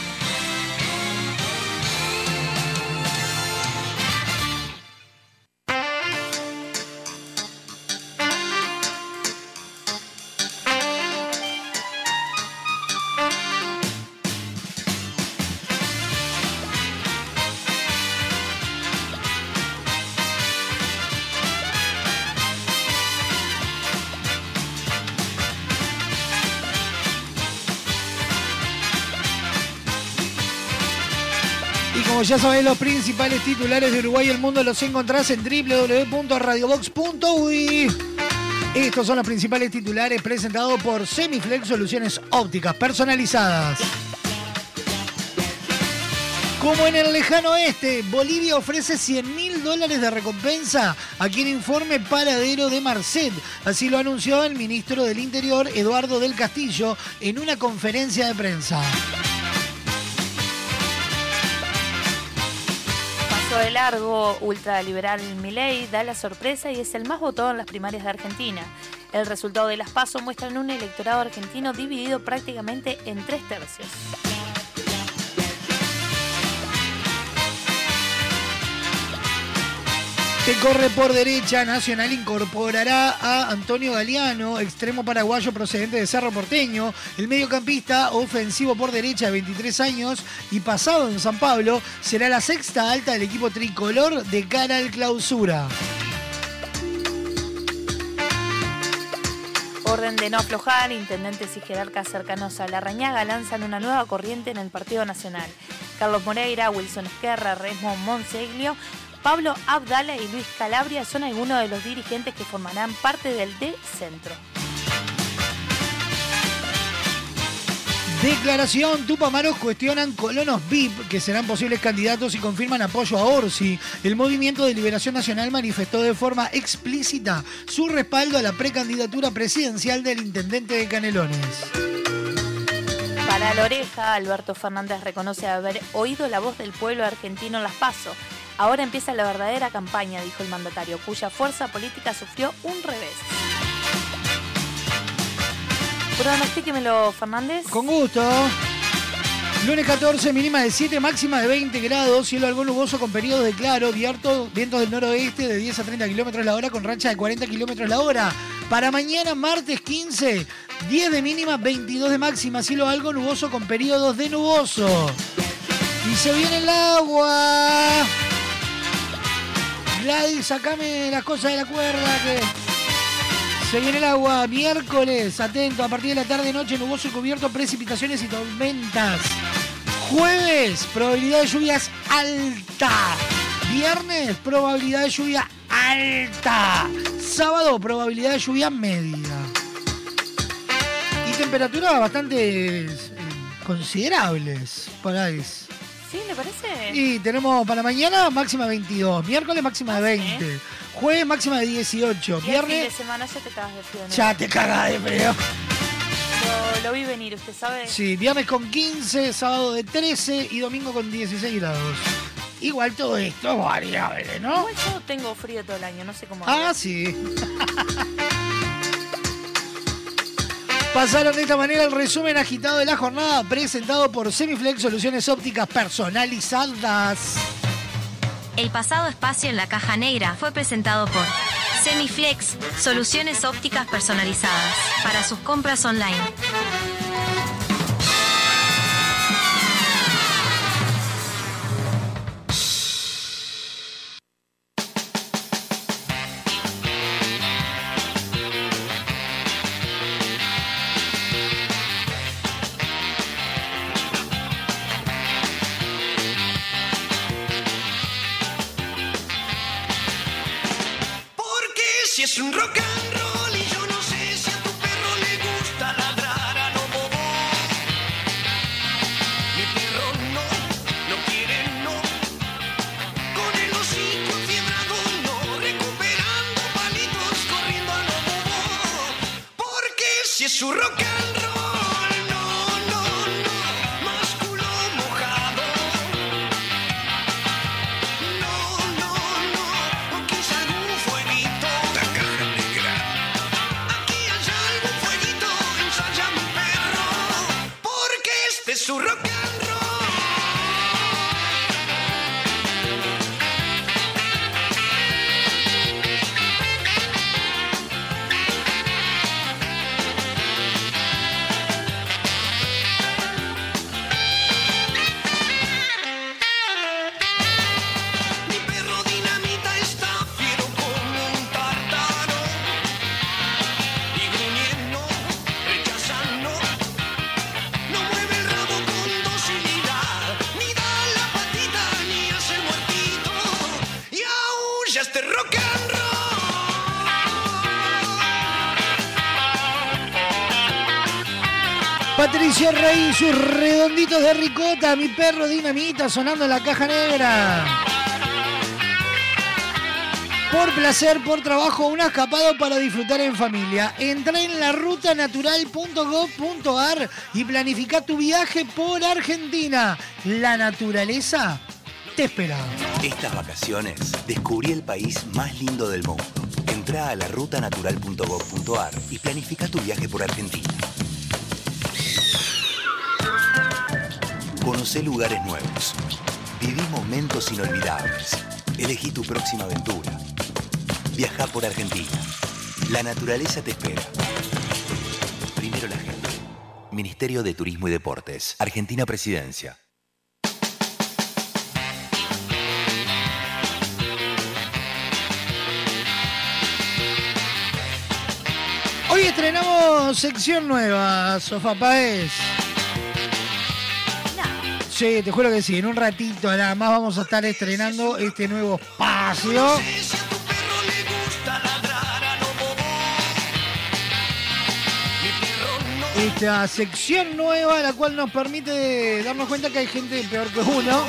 Speaker 2: Ya sabés, los principales titulares de Uruguay y el mundo los encontrás en www.radiobox.uy. Estos son los principales titulares presentados por Semiflex Soluciones Ópticas Personalizadas. Como en el lejano oeste, Bolivia ofrece 100 mil dólares de recompensa a quien informe paradero de Marcet. Así lo anunció el ministro del Interior, Eduardo del Castillo, en una conferencia de prensa.
Speaker 3: Pasó de largo, ultraliberal Milei da la sorpresa y es el más votado en las primarias de Argentina. El resultado de las PASO muestran un electorado argentino dividido prácticamente en tres tercios.
Speaker 2: Que corre por derecha, Nacional incorporará a Antonio Galeano, extremo paraguayo procedente de Cerro Porteño, el mediocampista ofensivo por derecha de 23 años y pasado en San Pablo, será la sexta alta del equipo tricolor de cara al clausura.
Speaker 3: Orden de no aflojar, intendentes y jerarcas cercanos a la Rañaga lanzan una nueva corriente en el Partido Nacional. Carlos Moreira, Wilson Esquerra, Resmo Monseglio, Pablo Abdala y Luis Calabria son algunos de los dirigentes que formarán parte del D-Centro.
Speaker 2: Declaración, Tupamaros cuestionan colonos VIP que serán posibles candidatos y confirman apoyo a Orsi. El Movimiento de Liberación Nacional manifestó de forma explícita su respaldo a la precandidatura presidencial del intendente de Canelones.
Speaker 3: Para la oreja, Alberto Fernández reconoce haber oído la voz del pueblo argentino en las PASO. Ahora empieza la verdadera campaña, dijo el mandatario, cuya fuerza política sufrió un revés. Pronostíquemelo, Fernández.
Speaker 2: Con gusto. Lunes 14, mínima de 7, máxima de 20 grados, cielo algo nuboso con periodos de claro, viento, vientos del noroeste de 10 a 30 kilómetros la hora con racha de 40 kilómetros la hora. Para mañana, martes 15, 10 de mínima, 22 de máxima, cielo algo nuboso con periodos de nuboso. Y se viene el agua. Gladys, sacame las cosas de la cuerda que Se viene el agua, miércoles, atento, a partir de la tarde, noche, nuboso y cubierto, precipitaciones y tormentas. Jueves, probabilidad de lluvias alta. Viernes, probabilidad de lluvia alta. Sábado, probabilidad de lluvia media. Y temperaturas bastante eh, considerables para eso.
Speaker 3: ¿Sí? ¿Le parece?
Speaker 2: Y tenemos para mañana máxima 22, miércoles máxima de 20, jueves máxima de 18,
Speaker 3: Y el fin de
Speaker 2: viernes
Speaker 3: semana ya te cagas de frío. ¿no?
Speaker 2: ya te cagas de frío.
Speaker 3: Lo, lo vi venir, ¿usted sabe?
Speaker 2: Sí, viernes con 15, sábado de 13 y domingo con 16 grados. Igual todo esto es variable, ¿no?
Speaker 3: Igual yo tengo frío todo el año, no sé cómo.
Speaker 2: Ah,
Speaker 3: hago.
Speaker 2: sí. Pasaron de esta manera el resumen agitado de la jornada presentado por Semiflex Soluciones Ópticas Personalizadas.
Speaker 1: El pasado espacio en la caja negra fue presentado por Semiflex, soluciones ópticas personalizadas para sus compras online.
Speaker 2: Sus redonditos de ricota, mi perro dinamita sonando en la caja negra. Por placer, por trabajo, un escapado para disfrutar en familia. Entra en la rutanatural.gov.ar y planifica tu viaje por Argentina. La naturaleza te espera.
Speaker 16: Estas vacaciones descubrí el país más lindo del mundo. Entra a la rutanatural.gov.ar y planifica tu viaje por Argentina. Conoce lugares nuevos. Viví momentos inolvidables. Elegí tu próxima aventura. Viaja por Argentina. La naturaleza te espera. Primero la gente. Ministerio de Turismo y Deportes. Argentina Presidencia.
Speaker 2: Hoy estrenamos sección nueva, Sofá Paez. Sí, te juro que sí, en un ratito nada más vamos a estar estrenando este nuevo espacio. Esta sección nueva, la cual nos permite darnos cuenta que hay gente peor que uno.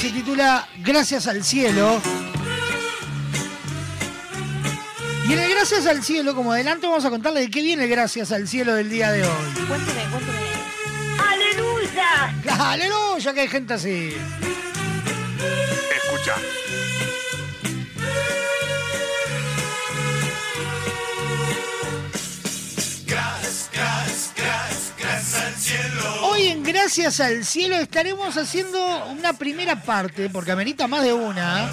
Speaker 2: Se titula Gracias al cielo. Y en el Gracias al cielo, como adelanto, vamos a contarle de qué viene Gracias al cielo del día de hoy.
Speaker 3: Cuénteme, cuénteme.
Speaker 2: ¡Aleluya! Que hay gente así.
Speaker 6: Escucha.
Speaker 17: Gracias, gracias, gracias, gracias al cielo.
Speaker 2: Hoy en Gracias al Cielo estaremos haciendo una primera parte, porque amerita más de una,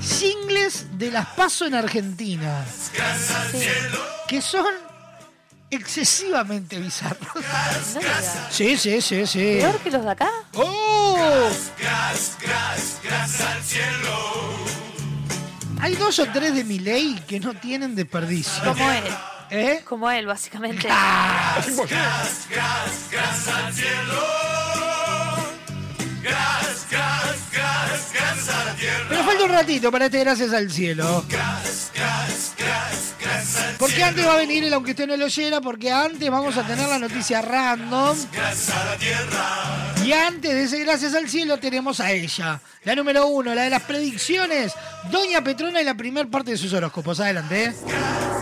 Speaker 2: singles de las PASO en Argentina,
Speaker 17: Gracias al cielo.
Speaker 2: que son excesivamente bizarros. Sí, sí, sí, sí.
Speaker 3: ¿Peor que los de acá?
Speaker 2: ¡Oh!
Speaker 17: Gracias, gracias, gracias al cielo.
Speaker 2: Hay dos o tres de mi ley que no tienen desperdicio.
Speaker 3: Como él.
Speaker 2: ¿Eh?
Speaker 3: Como él, básicamente.
Speaker 2: Gas,
Speaker 18: gas, gas, gas al cielo. Gas, gas, gas, gas al cielo.
Speaker 2: Pero falta un ratito para este Gracias al Cielo.
Speaker 18: Gas, gas, gas, gas
Speaker 2: Porque antes va a venir el aunque usted no lo oyera, porque antes vamos a tener la noticia random. Y antes de ese Gracias al Cielo tenemos a ella. La número uno, la de las predicciones. Doña Petrona en la primer parte de sus horóscopos. Adelante. ¿eh?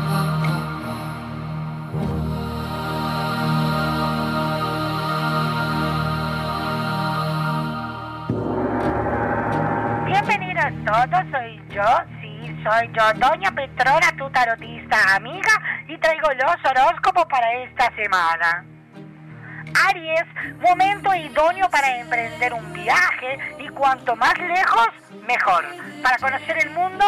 Speaker 19: Todos, soy yo, sí, soy yo, Doña Petrona, tu tarotista amiga, y traigo los horóscopos para esta semana. Aries, momento idóneo para emprender un viaje y cuanto más lejos, mejor. Para conocer el mundo,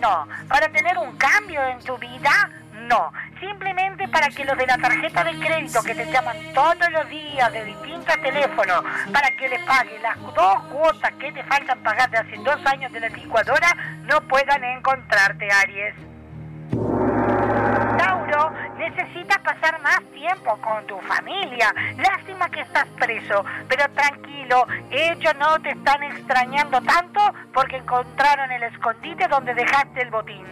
Speaker 19: no. Para tener un cambio en tu vida, no. Simplemente para que los de la tarjeta de crédito que te llaman todos los días de distintos teléfonos para que les paguen las dos cuotas que te faltan pagar de hace dos años de la licuadora no puedan encontrarte, Aries. Tauro, necesitas pasar más tiempo con tu familia. Lástima que estás preso, pero tranquilo, ellos no te están extrañando tanto porque encontraron el escondite donde dejaste el botín.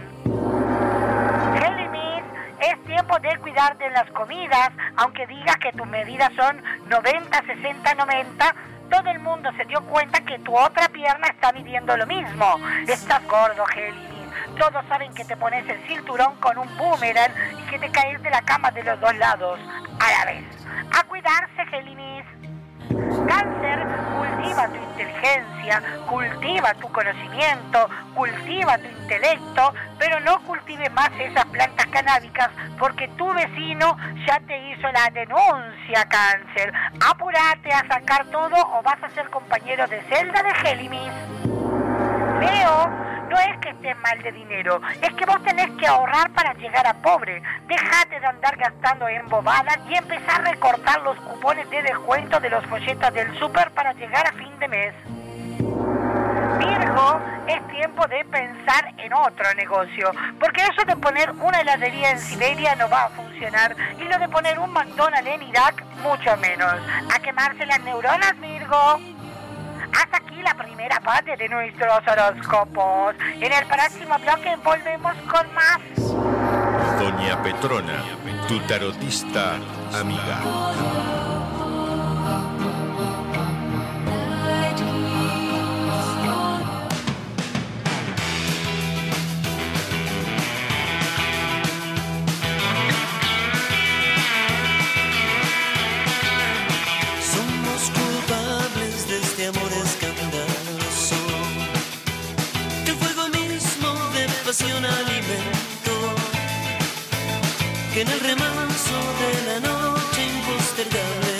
Speaker 19: Es tiempo de cuidarte en las comidas, aunque digas que tus medidas son 90, 60, 90. Todo el mundo se dio cuenta que tu otra pierna está midiendo lo mismo. Estás gordo, Géminis. Todos saben que te pones el cinturón con un boomerang y que te caes de la cama de los dos lados a la vez. A cuidarse, Géminis. Cáncer, cultiva tu inteligencia, cultiva tu conocimiento, cultiva tu intelecto, pero no cultive más esas plantas canábicas porque tu vecino ya te hizo la denuncia, Cáncer. Apúrate a sacar todo o vas a ser compañero de celda de Géminis. Leo, no es que estés mal de dinero, es que vos tenés que ahorrar para llegar a pobre. Déjate de andar gastando en bobadas y empezar a recortar los cupones de descuento de los folletos del súper para llegar a fin de mes. Virgo, es tiempo de pensar en otro negocio, porque eso de poner una heladería en Siberia no va a funcionar y lo de poner un McDonald's en Irak mucho menos. A quemarse las neuronas, Virgo. Hasta aquí la primera parte de nuestros horóscopos. En el próximo bloque volvemos con más.
Speaker 15: Doña Petrona, tu tarotista amiga.
Speaker 20: Que en el remanso de la noche impostergable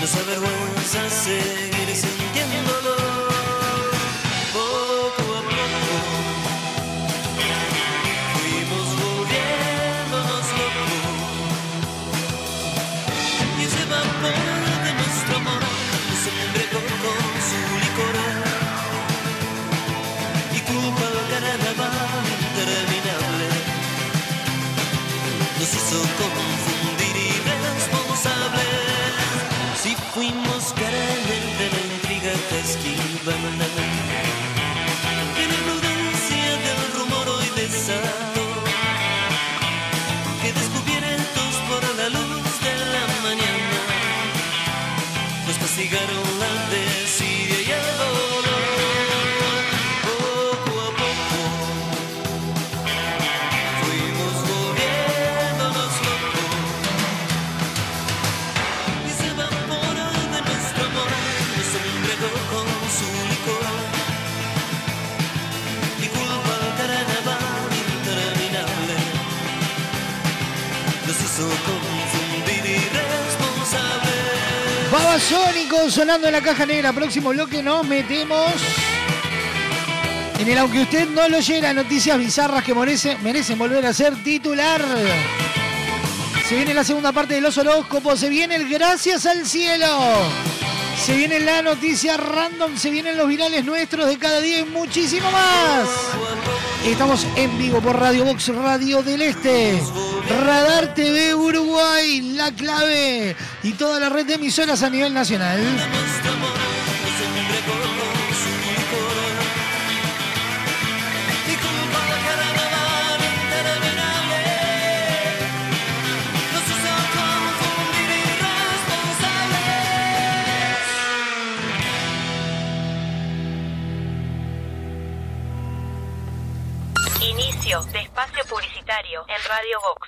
Speaker 20: Nos avergüenza seguir Babasónico sonando en la caja negra. Próximo bloque nos metemos en el aunque usted no lo oyera, noticias bizarras que merece, merecen volver a ser titular. Se viene la segunda parte de los horóscopos, se viene el gracias al cielo. Se viene la noticia random, se vienen los virales nuestros de cada día y muchísimo más. Estamos en vivo por Radio Box Radio del Este, Radar TV Uruguay, La Clave y toda la red de emisoras a nivel nacional.
Speaker 21: Inicio de espacio publicitario en Radio Vox.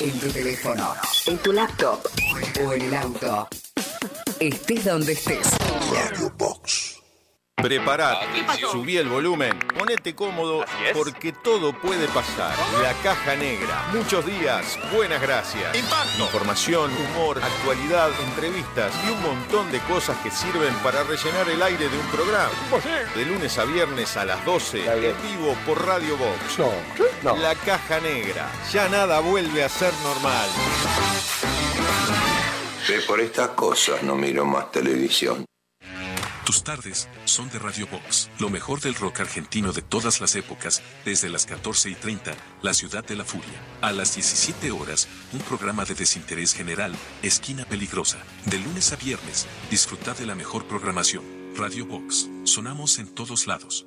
Speaker 9: En tu teléfono, en tu laptop o en el auto. Estés donde estés.
Speaker 15: Radio Box. Preparate, subí el volumen, ponete cómodo porque todo puede pasar. La caja negra, muchos días, buenas gracias. Información, humor, actualidad, entrevistas y un montón de cosas que sirven para rellenar el aire de un programa. De lunes a viernes a las 12, en vivo por Radio Box. La caja negra, ya nada vuelve a ser normal.
Speaker 22: Por estas cosas no miro más televisión.
Speaker 10: Tus tardes son de Radio Box, lo mejor del rock argentino de todas las épocas, desde las 14 y 30, La Ciudad de la Furia. A las 17 horas, un programa de desinterés general, Esquina Peligrosa. De lunes a viernes, disfruta de la mejor programación. Radio Box, sonamos en todos lados.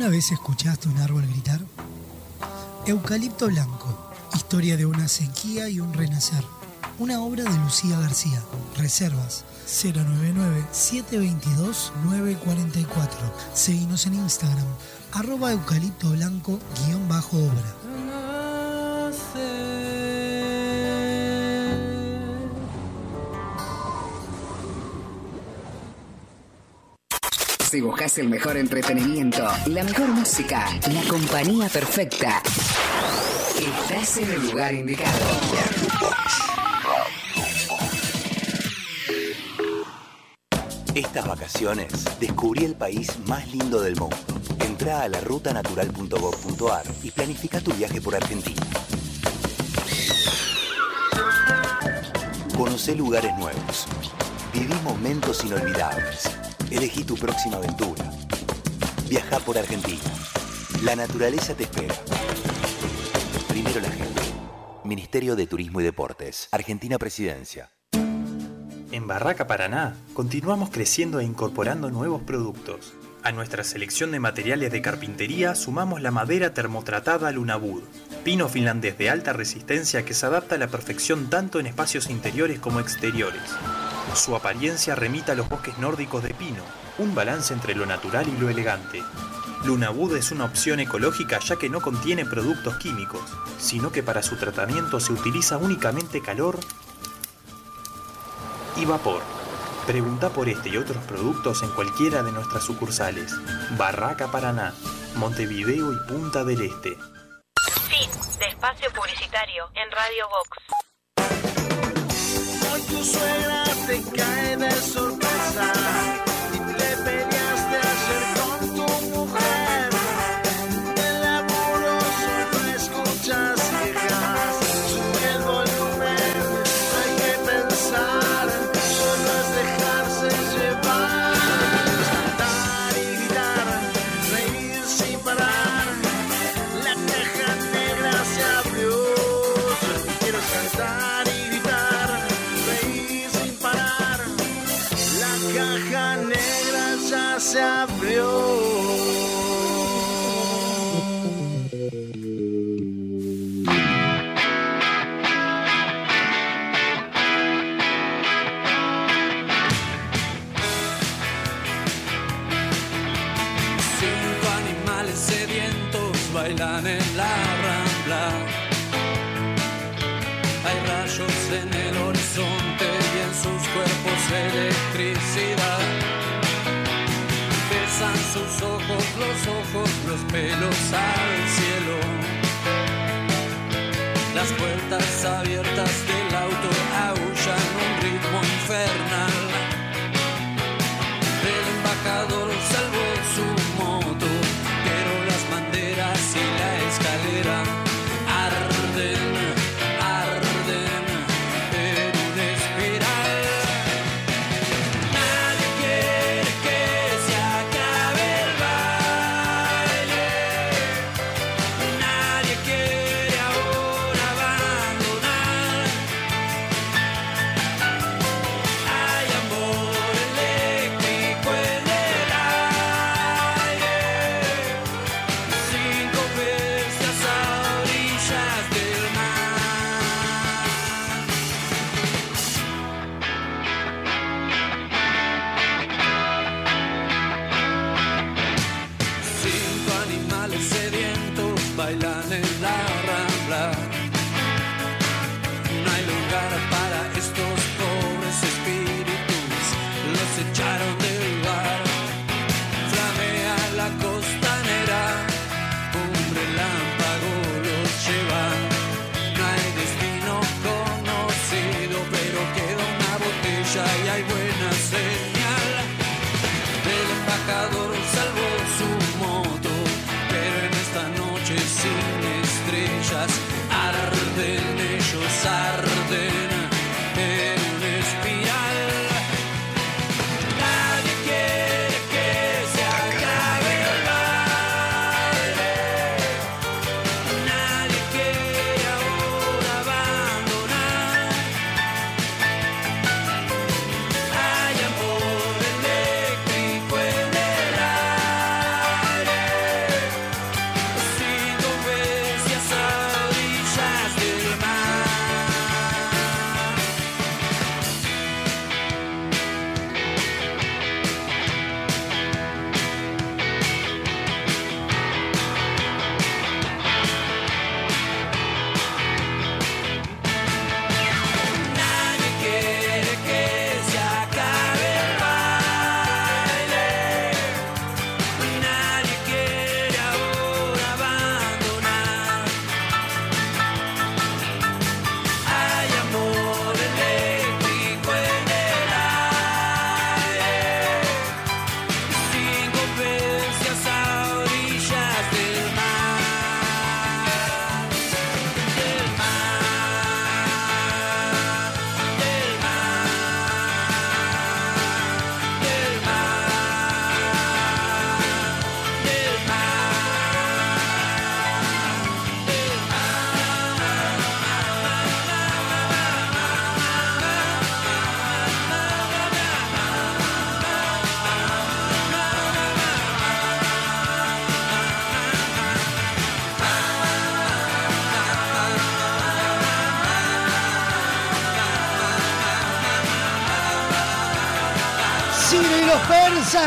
Speaker 2: ¿Alguna vez escuchaste un árbol gritar? Eucalipto Blanco, historia de una sequía y un renacer. Una obra de Lucía García. Reservas 099-722-944. Seguimos en Instagram, arroba eucalipto blanco guion bajo obra.
Speaker 9: Si buscas el mejor entretenimiento, la mejor música, la compañía perfecta, estás en el lugar indicado.
Speaker 16: Estas vacaciones descubrí el país más lindo del mundo. Entra a la rutanatural.gov.ar y planifica tu viaje por Argentina. Conoce lugares nuevos. Viví momentos inolvidables. Elegí tu próxima aventura. Viaja por Argentina. La naturaleza te espera. Primero la gente. Ministerio de Turismo y Deportes. Argentina Presidencia.
Speaker 11: En Barraca Paraná continuamos creciendo e incorporando nuevos productos. A nuestra selección de materiales de carpintería sumamos la madera termotratada Lunabud, pino finlandés de alta resistencia que se adapta a la perfección tanto en espacios interiores como exteriores. Su apariencia remita a los bosques nórdicos de pino, un balance entre lo natural y lo elegante. Lunabud es una opción ecológica ya que no contiene productos químicos, sino que para su tratamiento se utiliza únicamente calor y vapor. Pregunta por este y otros productos en cualquiera de nuestras sucursales. Barraca Paraná, Montevideo y Punta del Este.
Speaker 21: Fin de espacio publicitario en Radio Vox.
Speaker 14: Hoy tu suegra te cae de sorpresa
Speaker 23: Las puertas abiertas del auto aullan un ritmo infernal.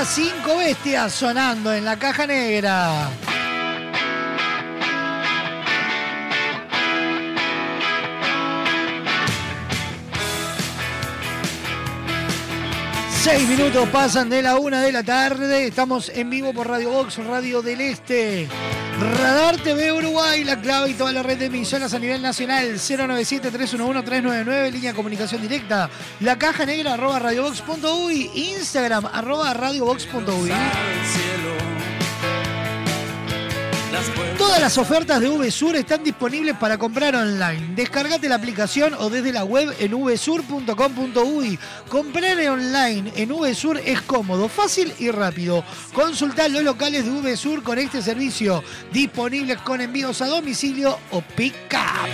Speaker 23: Cinco bestias
Speaker 2: sonando en la caja negra. Seis minutos pasan de la una de la tarde. Estamos en vivo por Radio Box, Radio del Este. Radar TV Uruguay, la clave y toda la red de emisoras a nivel nacional. 097-311-399, línea de comunicación directa. La caja negra arroba radiobox.uy. Instagram arroba radiobox.uy. Todas las ofertas de VSUR están disponibles para comprar online. Descargate la aplicación o desde la web en vsur.com.uy. Comprar online en VSUR es cómodo, fácil y rápido. Consultar los locales de VSUR con este servicio, disponibles con envíos a domicilio o pick-up.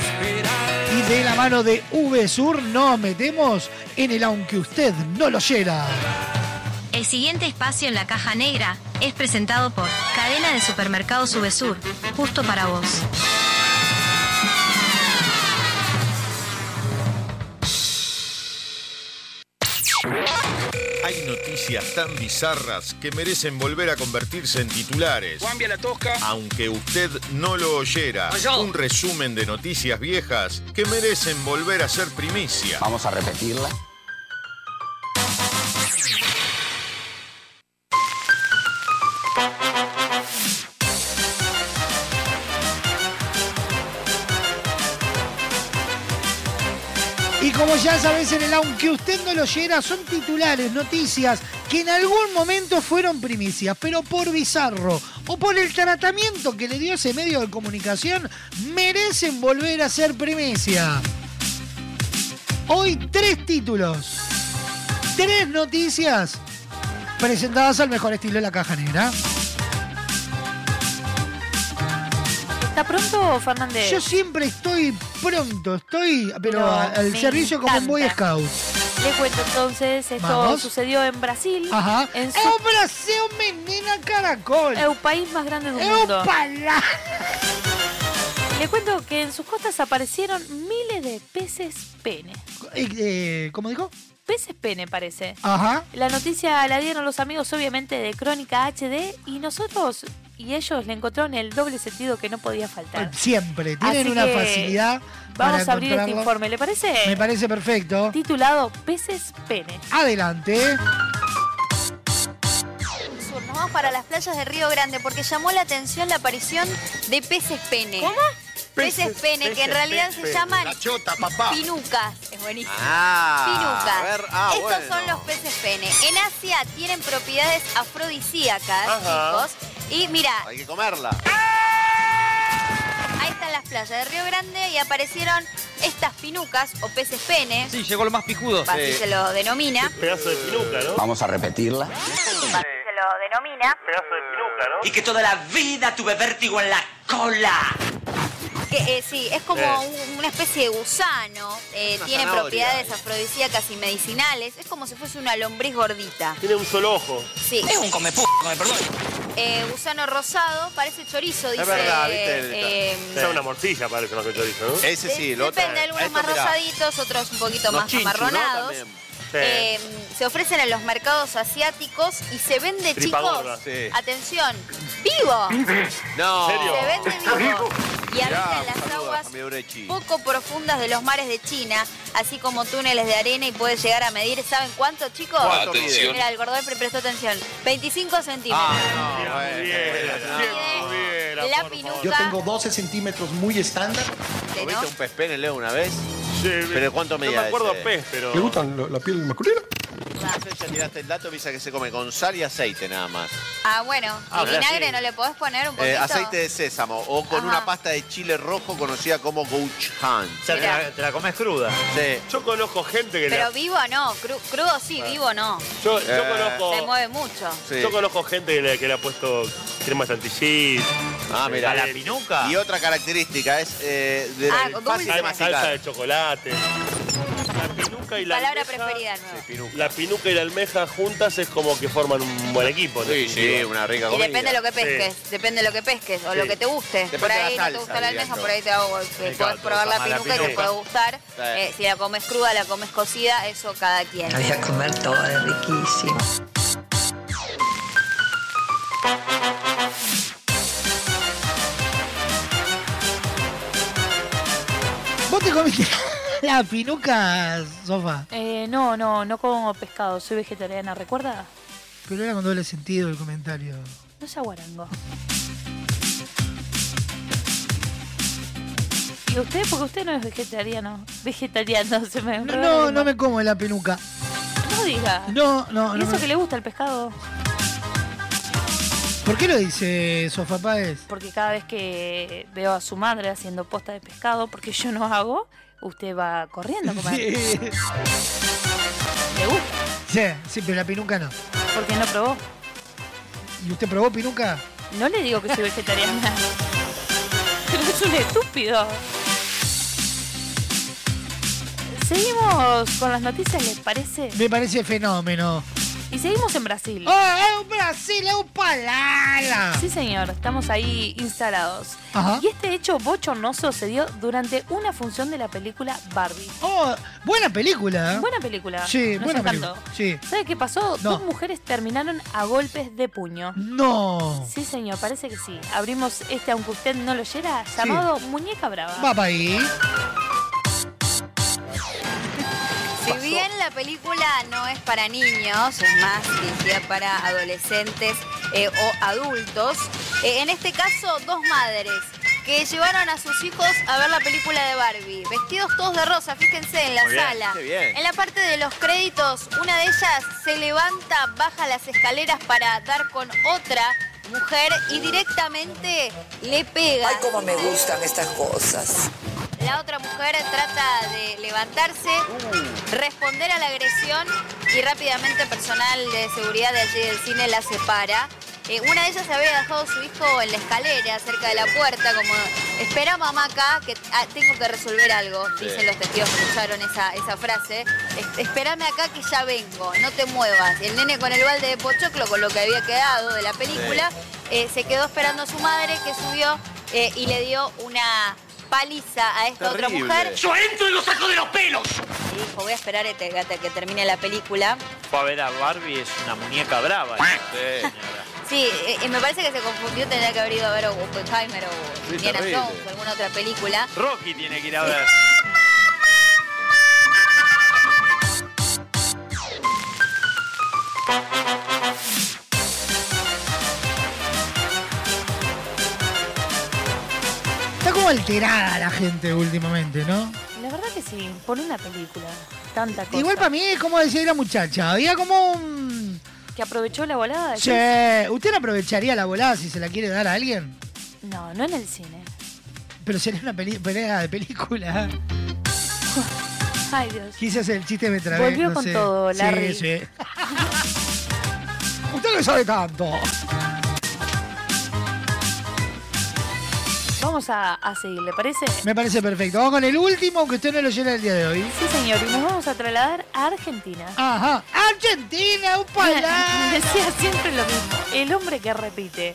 Speaker 2: Y de la mano de VSUR nos metemos en el aunque usted no lo oyera.
Speaker 1: El siguiente espacio en la caja negra es presentado por Cadena de Supermercados Subesur, justo para vos.
Speaker 15: Hay noticias tan bizarras que merecen volver a convertirse en titulares.
Speaker 6: Cambia la tosca.
Speaker 15: Aunque usted no lo oyera, un resumen de noticias viejas que merecen volver a ser primicia.
Speaker 24: Vamos a repetirla.
Speaker 2: Ya sabes en el aunque usted no lo oyera, son titulares, noticias que en algún momento fueron primicias, pero por bizarro o por el tratamiento que le dio ese medio de comunicación, merecen volver a ser primicia. Hoy tres títulos, tres noticias presentadas al mejor estilo de la caja negra.
Speaker 3: ¿Está pronto, Fernández?
Speaker 2: Yo siempre estoy pronto, estoy, pero
Speaker 3: No,
Speaker 2: al servicio como un Boy. Scout.
Speaker 3: Le cuento entonces, esto
Speaker 2: Vamos.
Speaker 3: sucedió en Brasil.
Speaker 2: Ajá.
Speaker 3: En su,
Speaker 2: ¡É o Brasil, menina caracol!
Speaker 3: el país más grande del
Speaker 2: ¡É
Speaker 3: mundo.
Speaker 2: palá!
Speaker 3: Le cuento que en sus costas aparecieron miles de peces pene.
Speaker 2: Eh, eh, ¿Cómo dijo?
Speaker 3: Peces pene, parece.
Speaker 2: Ajá.
Speaker 3: La noticia la dieron los amigos, obviamente, de Crónica HD y nosotros y ellos le encontraron el doble sentido que no podía faltar.
Speaker 2: Siempre, tienen
Speaker 3: Así
Speaker 2: una
Speaker 3: que
Speaker 2: facilidad.
Speaker 3: Vamos
Speaker 2: para
Speaker 3: a abrir este informe, ¿le parece?
Speaker 2: Me parece perfecto.
Speaker 3: Titulado Peces pene.
Speaker 2: Adelante.
Speaker 25: Sur, Nos vamos para las playas de Río Grande porque llamó la atención la aparición de peces pene. ¿Cómo? Peces, pene, que en realidad se llaman
Speaker 17: La chota, papá.
Speaker 25: pinucas. Es buenísimo.
Speaker 17: Ah,
Speaker 25: pinucas.
Speaker 17: a ver, ah,
Speaker 25: Estos
Speaker 17: bueno.
Speaker 25: son los peces pene. En Asia tienen propiedades afrodisíacas,
Speaker 17: Ajá.
Speaker 25: chicos. Y mira,
Speaker 17: Hay que comerla.
Speaker 25: ahí están las playas de Río Grande y aparecieron estas pinucas o peces pene.
Speaker 24: Sí, llegó lo más pijudo.
Speaker 25: Así se lo denomina.
Speaker 6: Pedazo de pinuca, ¿no?
Speaker 24: Vamos a repetirla.
Speaker 25: Así se lo denomina.
Speaker 6: Pedazo de pinuca, ¿no?
Speaker 26: Y que toda la vida tuve vértigo en la cola.
Speaker 25: Que, eh, sí, es como
Speaker 6: Eh.
Speaker 25: un- una especie de gusano. eh,
Speaker 17: Una
Speaker 25: tiene
Speaker 17: zanahoria.
Speaker 25: propiedades afrodisíacas y medicinales. Es como si fuese una lombriz gordita.
Speaker 6: Tiene un solo ojo.
Speaker 25: Sí.
Speaker 26: Es un come p***, me perdón.
Speaker 25: Eh, gusano rosado, parece chorizo, dice.
Speaker 17: Es verdad, ¿viste?
Speaker 25: eh,
Speaker 6: Es una morcilla, parece más que chorizo, ¿no?
Speaker 17: Ese sí, el otro.
Speaker 25: Depende, algunos
Speaker 17: esto,
Speaker 25: más
Speaker 17: mirá,
Speaker 25: rosaditos, otros un poquito
Speaker 17: los
Speaker 25: más
Speaker 17: chinchus, ¿no?
Speaker 25: amarronados.
Speaker 17: También.
Speaker 6: Sí.
Speaker 25: Eh, se ofrecen en los mercados asiáticos y se vende,
Speaker 6: Tripa
Speaker 25: chicos.
Speaker 6: gorda.
Speaker 17: Sí.
Speaker 25: Atención, vivo.
Speaker 17: No.
Speaker 6: ¿En serio?
Speaker 25: Se vende vivo. Y
Speaker 17: Mirá,
Speaker 25: habita en las aguas poco profundas de los mares de China, así como túneles de arena y puede llegar a medir, ¿saben cuánto, chicos?
Speaker 17: ¿Cuánto Atención.
Speaker 25: Mira, el Gordolfre prestó atención. 25 centímetros.
Speaker 17: Ah, no, bueno, bueno, no.
Speaker 25: la pinuca.
Speaker 27: Yo tengo 12 centímetros muy estándar.
Speaker 25: ¿no?
Speaker 17: ¿Viste un pez pene, Leo, una vez? ¿Pero cuánto
Speaker 6: No
Speaker 17: medía
Speaker 6: me acuerdo
Speaker 17: ese?
Speaker 6: pez, pero...
Speaker 27: ¿Le gustan la piel masculina?
Speaker 17: No sé, ya tiraste el dato, visa que se come con sal y aceite nada más.
Speaker 25: Ah, bueno.
Speaker 17: Ah,
Speaker 25: ¿Y vinagre
Speaker 17: sí.
Speaker 25: no le podés poner un poquito?
Speaker 17: Eh, aceite de sésamo o con
Speaker 25: Ajá.
Speaker 17: una pasta de chile rojo conocida como gochujang.
Speaker 25: sea, te la-
Speaker 24: te la comes cruda.
Speaker 17: Sí.
Speaker 6: Yo conozco gente que...
Speaker 25: Pero
Speaker 6: la-
Speaker 25: vivo no, cru- crudo sí, vivo no.
Speaker 6: Yo, yo
Speaker 17: Eh,
Speaker 6: conozco...
Speaker 25: Se mueve mucho.
Speaker 17: Sí.
Speaker 6: Yo conozco gente que le, que le ha puesto crema chantilly.
Speaker 17: Ah, mira.
Speaker 6: ¿A la
Speaker 24: pinuca?
Speaker 17: Y otra característica es eh, de
Speaker 25: Ah,
Speaker 17: fácil
Speaker 6: Salsa de chocolate la pinuca y la
Speaker 25: Palabra
Speaker 6: almeja,
Speaker 25: preferida
Speaker 17: pinuca.
Speaker 6: La pinuca y la almeja juntas es como que forman un buen equipo.
Speaker 17: Sí, sí, una rica
Speaker 25: Y depende de lo que pesques, depende de lo que pesques o lo que te guste. Por ahí no te gusta la almeja, por ahí te hago, probar la pinuca y te puede gustar. Eh, si la comes cruda, la comes cocida, eso cada quien.
Speaker 26: Voy a comer todo es riquísimo.
Speaker 2: Vos te comiste la pinuca, Sofa?
Speaker 3: Eh, no, no, no como pescado, soy vegetariana, ¿recuerda?
Speaker 2: Pero era con doble sentido el comentario.
Speaker 3: No sea guarango. ¿Y usted? Porque usted no es vegetariano. Vegetariano, se me
Speaker 2: No, no, no me como la pinuca.
Speaker 3: No diga.
Speaker 2: No, no,
Speaker 3: ¿Y
Speaker 2: no.
Speaker 3: eso
Speaker 2: me-
Speaker 3: que le gusta el pescado?
Speaker 2: ¿Por qué lo dice Sofa Páez?
Speaker 3: Porque cada vez que veo a su madre haciendo posta de pescado, porque yo no hago, usted va corriendo a comer.
Speaker 2: Sí.
Speaker 3: ¿Le gusta?
Speaker 2: Sí, sí, pero la pinuca no.
Speaker 3: ¿Por qué no probó?
Speaker 2: ¿Y usted probó pinuca?
Speaker 3: No le digo que soy vegetariana. Pero es un estúpido. Seguimos con las noticias, ¿les parece?
Speaker 2: Me parece fenómeno.
Speaker 3: Y seguimos en Brasil.
Speaker 2: ¡Oh, es un Brasil, es un palala!
Speaker 3: Sí, señor, estamos ahí instalados.
Speaker 2: Ajá.
Speaker 3: Y este hecho bochornoso se dio durante una función de la película Barbie.
Speaker 2: Oh, buena película. ¿eh?
Speaker 3: Buena película.
Speaker 2: Sí,
Speaker 3: Nos
Speaker 2: buena
Speaker 3: encantó.
Speaker 2: película. Sí.
Speaker 3: ¿Sabe qué pasó?
Speaker 2: No.
Speaker 3: Dos mujeres terminaron a golpes de puño.
Speaker 2: No.
Speaker 3: Sí, señor, parece que sí. Abrimos este, aunque usted no lo oyera, llamado Muñeca Brava.
Speaker 2: Va para ahí.
Speaker 25: Si bien la película no es para niños, es más dirigida para adolescentes eh, o adultos, eh, en este caso dos madres que llevaron a sus hijos a ver la película de Barbie, vestidos todos de rosa, fíjense en la
Speaker 24: bien,
Speaker 25: sala. En la parte de los créditos, una de ellas se levanta, baja las escaleras para dar con otra mujer y directamente le pega.
Speaker 28: Ay, cómo me gustan estas cosas.
Speaker 25: La otra mujer trata de levantarse, responder a la agresión y rápidamente personal de seguridad de allí del cine la separa. Eh, una de ellas había dejado a su hijo en la escalera, cerca de la puerta, como espera mamá acá, que ah, tengo que resolver algo,
Speaker 24: Sí.
Speaker 25: dicen los testigos que escucharon esa, esa frase. Es- Espérame acá que ya vengo, no te muevas. El nene con el balde de pochoclo, con lo que había quedado de la película, eh, se quedó esperando a su madre que subió eh, y le dio una paliza a esta otra
Speaker 24: Terrible.
Speaker 25: mujer.
Speaker 24: ¡Yo entro y lo saco de los pelos!
Speaker 25: Y dijo, voy a esperar a que, hasta que termine la película.
Speaker 24: Fue a ver a Barbie, es una muñeca brava. Sí,
Speaker 25: Sí, eh, eh, me parece que se confundió, tendría que haber ido a ver Oppenheimer o Indiana. Jones o alguna otra película.
Speaker 24: Rocky tiene que ir a ver.
Speaker 2: Alterada la gente últimamente, ¿no?
Speaker 3: La verdad que sí, por una película. Tanta cosa.
Speaker 2: Igual para mí es como decía la muchacha. Había como un...
Speaker 3: Que aprovechó la volada.
Speaker 2: Che, ¿usted no aprovecharía la volada si se la quiere dar a alguien?
Speaker 3: No, no en el cine.
Speaker 2: Pero sería una pelea de película.
Speaker 3: Ay, Dios.
Speaker 2: Quise hacer el chiste, me trabé.
Speaker 3: Volvió
Speaker 2: no
Speaker 3: con
Speaker 2: sé.
Speaker 3: todo, Larry.
Speaker 2: Sí, sí. Usted no sabe tanto.
Speaker 3: Vamos a, a seguir, ¿le parece?
Speaker 2: Me parece perfecto. Vamos con el último, aunque usted no lo llena el día de hoy.
Speaker 3: Sí, señor, y nos vamos a trasladar a Argentina.
Speaker 2: Ajá. Argentina, un palabra.
Speaker 3: Decía siempre lo mismo. El hombre que repite.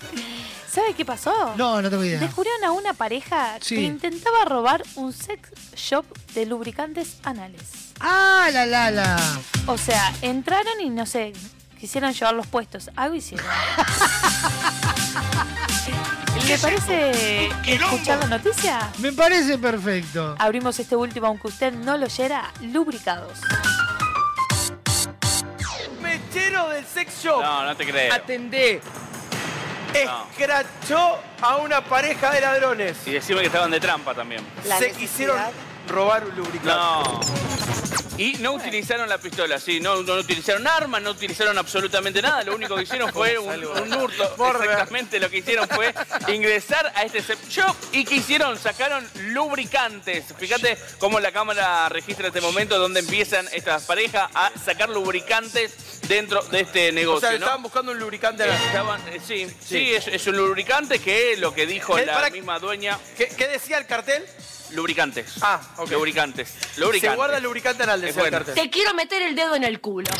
Speaker 3: ¿Sabe qué pasó?
Speaker 2: No, no tengo idea.
Speaker 3: Descubrieron a una pareja
Speaker 2: Sí.
Speaker 3: que intentaba robar un sex shop de lubricantes anales.
Speaker 2: Ah, la la la.
Speaker 3: O sea, entraron y no sé, quisieron llevar los puestos. Algo hicieron. ¿Le parece escuchar la noticia?
Speaker 2: Me parece perfecto.
Speaker 3: Abrimos este último, aunque usted no lo oyera, lubricados.
Speaker 29: Mechero del sex shop.
Speaker 24: No, no te creo.
Speaker 29: Atendé.
Speaker 24: No.
Speaker 29: Escrachó a una pareja de ladrones.
Speaker 24: Y decime que estaban de trampa también.
Speaker 29: Se quisieron robar un lubricante.
Speaker 24: No. Y no utilizaron la pistola, sí, no, no utilizaron armas, no utilizaron absolutamente nada. Lo único que hicieron fue un, un hurto. Exactamente lo que hicieron fue ingresar a este sex shop y que hicieron, sacaron lubricantes. Fíjate cómo la cámara registra este momento donde empiezan estas parejas a sacar lubricantes dentro de este negocio.
Speaker 29: O sea,
Speaker 24: ¿no?
Speaker 29: estaban buscando un lubricante a la...
Speaker 24: Estaban, eh, sí, sí, es, es un lubricante que lo que dijo
Speaker 29: Eh,
Speaker 24: la misma dueña.
Speaker 29: ¿Qué, qué decía el cartel?
Speaker 24: Lubricantes.
Speaker 29: Ah, ok.
Speaker 24: Lubricantes. Lubricantes.
Speaker 29: Se guarda el lubricante anal,
Speaker 24: Es bueno.
Speaker 29: cartel.
Speaker 30: Te quiero meter el dedo en el culo.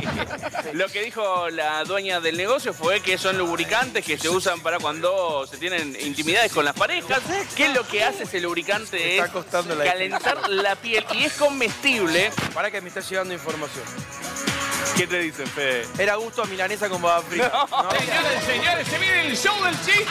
Speaker 24: Lo que dijo la dueña del negocio fue que son lubricantes que se usan para cuando se tienen intimidades con las parejas. Que lo que hace ese lubricante
Speaker 29: está
Speaker 24: es
Speaker 29: costando la
Speaker 24: calentar la piel y es comestible.
Speaker 29: Para que me está llegando información.
Speaker 24: ¿Qué te dice, Fede?
Speaker 31: Era gusto a milanesa con baba frita.
Speaker 24: No.
Speaker 32: Señores, señores, se viene el show del chiste.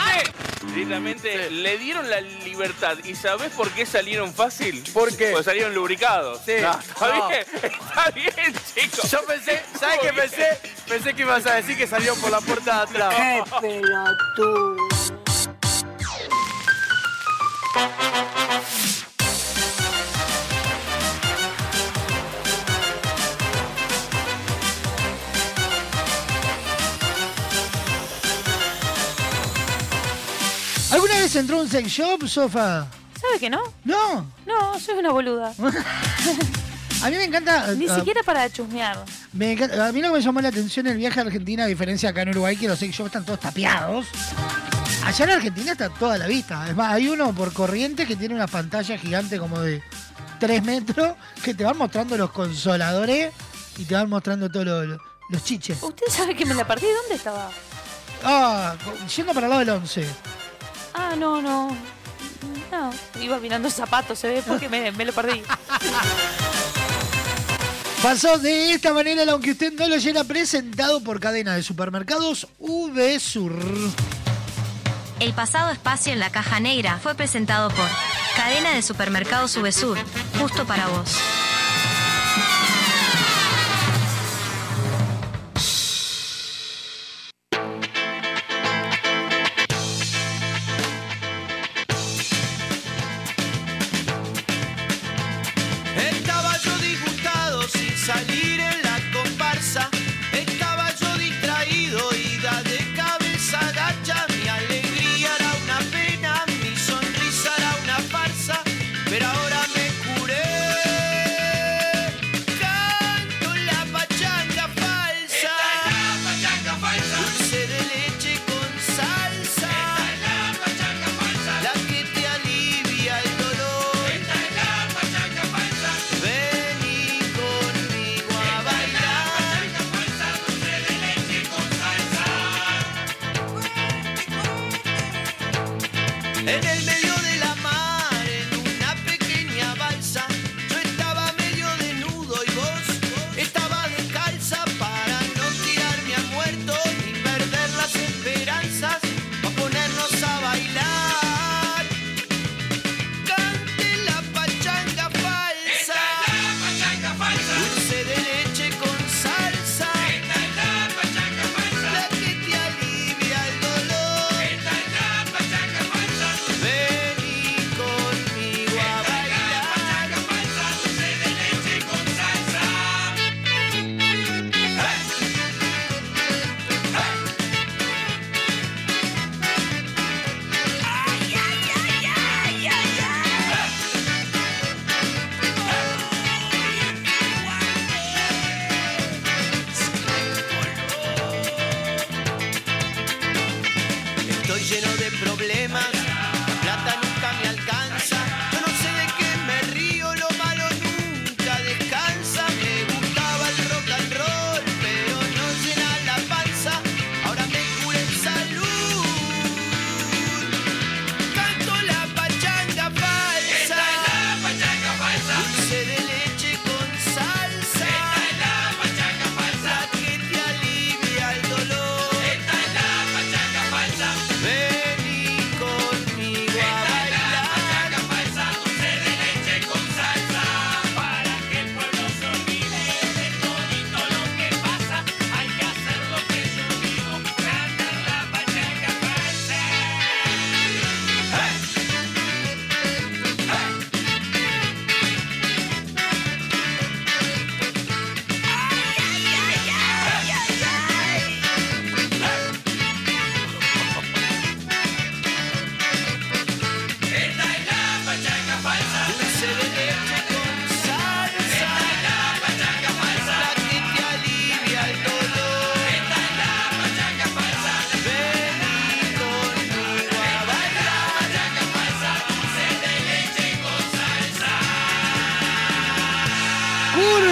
Speaker 24: Directamente le dieron la libertad. ¿Y sabés por qué salieron fácil?
Speaker 31: ¿Por qué?
Speaker 24: Porque salieron lubricados.
Speaker 31: Sí.
Speaker 24: No, está
Speaker 31: No.
Speaker 24: bien, está bien, chicos.
Speaker 31: Yo pensé, ¿sabes qué pensé? Pensé que ibas a decir que salió por la puerta de atrás.
Speaker 33: ¡Qué pelotudo!
Speaker 2: Vez entró a un sex shop, Sofa?
Speaker 3: ¿Sabe que no?
Speaker 2: No.
Speaker 3: No, soy una boluda.
Speaker 2: A mí me encanta.
Speaker 3: Ni
Speaker 2: ah,
Speaker 3: siquiera para chusmear.
Speaker 2: me encanta- A mí lo que me llamó la atención el viaje a Argentina, a diferencia acá en Uruguay, que los sex shops están todos tapiados. Allá en Argentina está toda la vista. Es más, hay uno por corriente que tiene una pantalla gigante como de 3 metros que te van mostrando los consoladores y te van mostrando todos los, los chiches.
Speaker 3: ¿Usted sabe que me la perdí? ¿Dónde estaba?
Speaker 2: Ah, yendo para el lado del 11.
Speaker 3: Ah, no, no. No, iba mirando zapatos, se ve, porque me, me lo perdí.
Speaker 2: Pasó de esta manera, aunque usted no lo oyera, presentado por cadena de supermercados VSUR.
Speaker 14: El pasado espacio en la caja negra fue presentado por Cadena de Supermercados Subesur, justo para vos.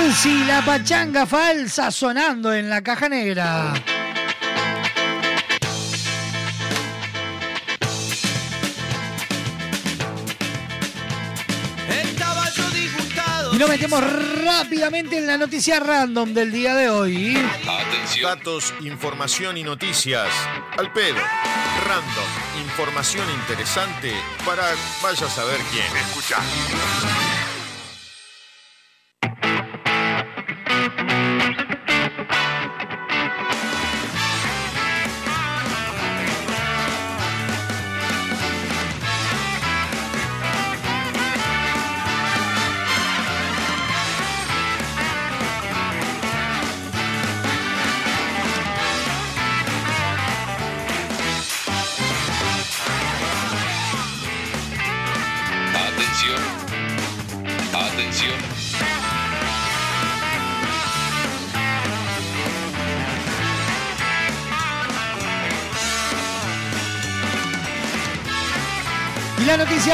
Speaker 2: Cursi, la pachanga falsa sonando en la caja negra.
Speaker 34: Estaba yo disgustado.
Speaker 2: Y nos metemos rápidamente en la noticia random del día de hoy.
Speaker 15: Datos, información y noticias. Al pedo. Random. Información interesante para vaya a saber quién. Escucha.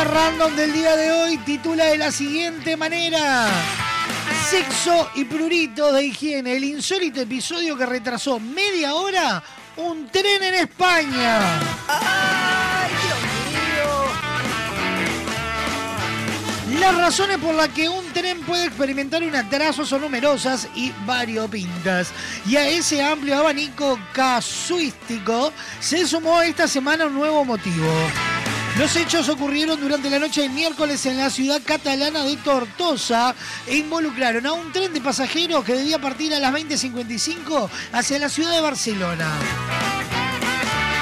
Speaker 2: Random del día de hoy titula de la siguiente manera. Sexo y prurito de higiene, el insólito episodio que retrasó media hora un tren en España.
Speaker 28: ¡Ay, Dios mío!
Speaker 2: Las razones por las que un tren puede experimentar un atraso son numerosas y variopintas. Y a ese amplio abanico casuístico se sumó esta semana un nuevo motivo. Los hechos ocurrieron durante la noche del miércoles en la ciudad catalana de Tortosa e involucraron a un tren de pasajeros que debía partir a las 20.55 hacia la ciudad de Barcelona.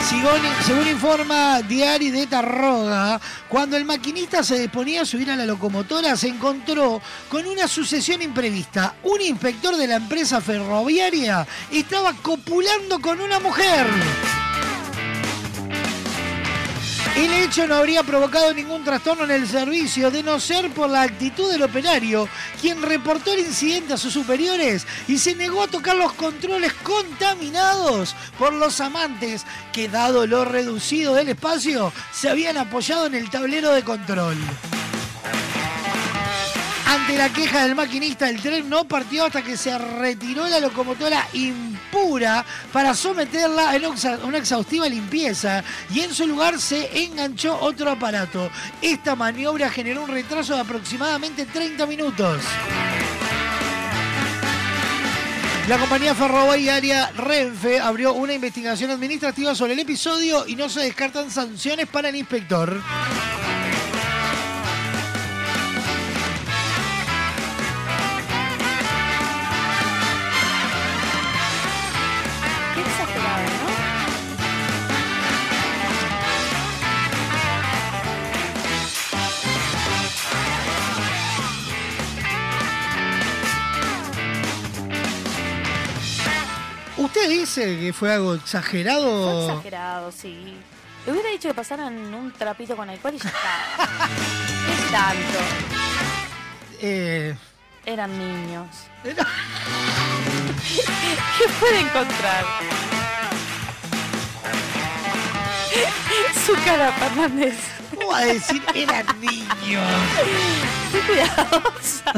Speaker 2: Según, según informa Diari de Tarroga, cuando el maquinista se disponía a subir a la locomotora, se encontró con una sucesión imprevista. Un inspector de la empresa ferroviaria estaba copulando con una mujer. El hecho no habría provocado ningún trastorno en el servicio, de no ser por la actitud del operario, quien reportó el incidente a sus superiores y se negó a tocar los controles contaminados por los amantes que, dado lo reducido del espacio, se habían apoyado en el tablero de control. Ante la queja del maquinista, el tren no partió hasta que se retiró la locomotora impura para someterla a una exhaustiva limpieza y en su lugar se enganchó otro aparato. Esta maniobra generó un retraso de aproximadamente 30 minutos. La compañía ferroviaria Renfe abrió una investigación administrativa sobre el episodio y no se descartan sanciones para el inspector. ¿Usted dice que fue algo exagerado?
Speaker 3: Fue exagerado, sí. Le hubiera dicho que pasaran un trapito con alcohol y ya está. ¿Qué tanto?
Speaker 2: Eh,
Speaker 3: Eran niños. ¿Qué puede encontrar? Su cara, Fernández.
Speaker 2: ¿Cómo va a decir eran niños?
Speaker 3: Qué cuidadosa.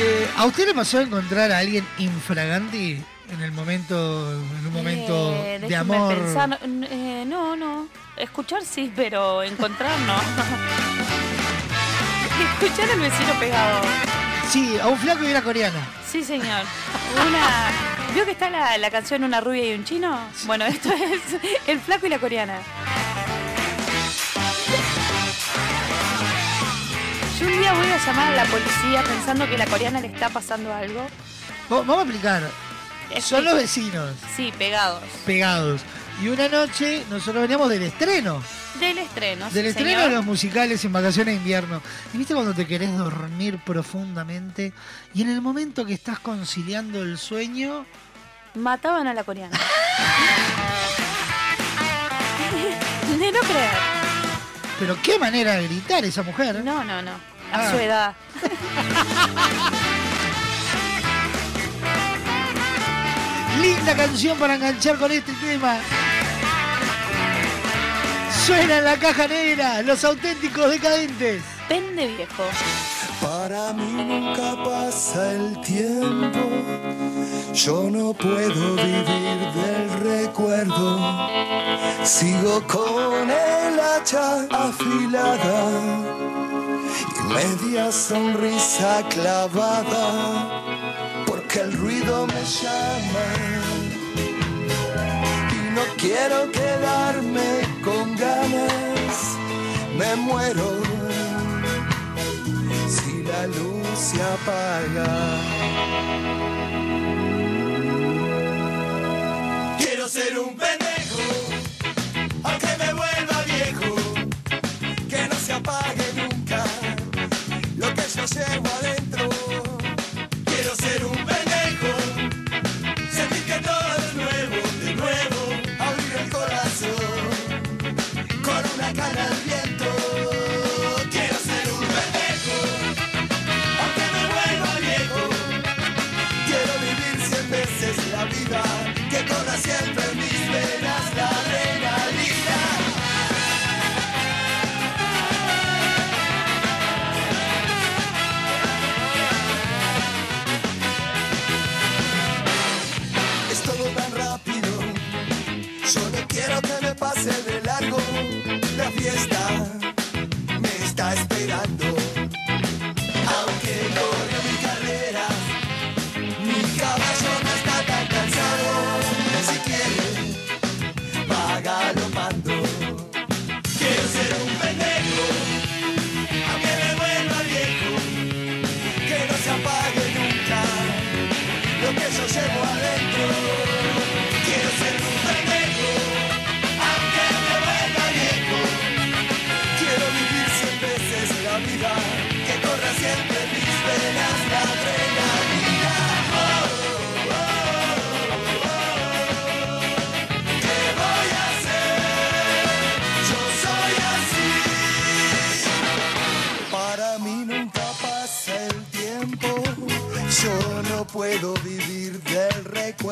Speaker 2: Eh, ¿A usted le pasó a encontrar a alguien infraganti en el momento, en un momento
Speaker 3: Eh,
Speaker 2: de amor?
Speaker 3: pensar. Eh, no, no. Escuchar sí, pero encontrar no. Escuchar al vecino pegado.
Speaker 2: Sí, a un flaco y una coreana.
Speaker 3: Sí, señor. Una. ¿Vio que está la, la canción Una rubia y un chino? Bueno, esto es el flaco y la coreana. Un día voy a llamar a la policía pensando que la coreana le está pasando algo.
Speaker 2: Va- Vamos a explicar. Son los vecinos
Speaker 3: Sí, pegados.
Speaker 2: pegados. Y una noche nosotros veníamos del estreno.
Speaker 3: Del estreno.
Speaker 2: Del
Speaker 3: sí,
Speaker 2: estreno
Speaker 3: señor.
Speaker 2: de los musicales en vacaciones de invierno. ¿Y viste cuando te querés dormir profundamente? Y en el momento que estás conciliando el sueño,
Speaker 3: Mataban a la coreana. De no creer.
Speaker 2: pero qué manera de gritar esa mujer.
Speaker 3: No, no, no. A
Speaker 2: Ah.
Speaker 3: su edad.
Speaker 2: Linda canción para enganchar con este tema. Suena en la caja negra, los auténticos decadentes.
Speaker 3: Pende viejo.
Speaker 17: Para mí nunca pasa el tiempo, Yo no puedo vivir del recuerdo. Sigo con el hacha afilada media sonrisa clavada. Porque el ruido me llama y no quiero quedarme con ganas. Me muero si la luz se apaga. Quiero ser un pendejo, aunque me vuelva llevo adentro.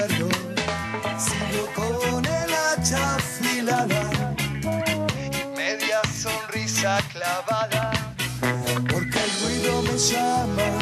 Speaker 17: Recuerdo. Sigo con el hacha afilada y media sonrisa clavada. Porque el ruido me llama.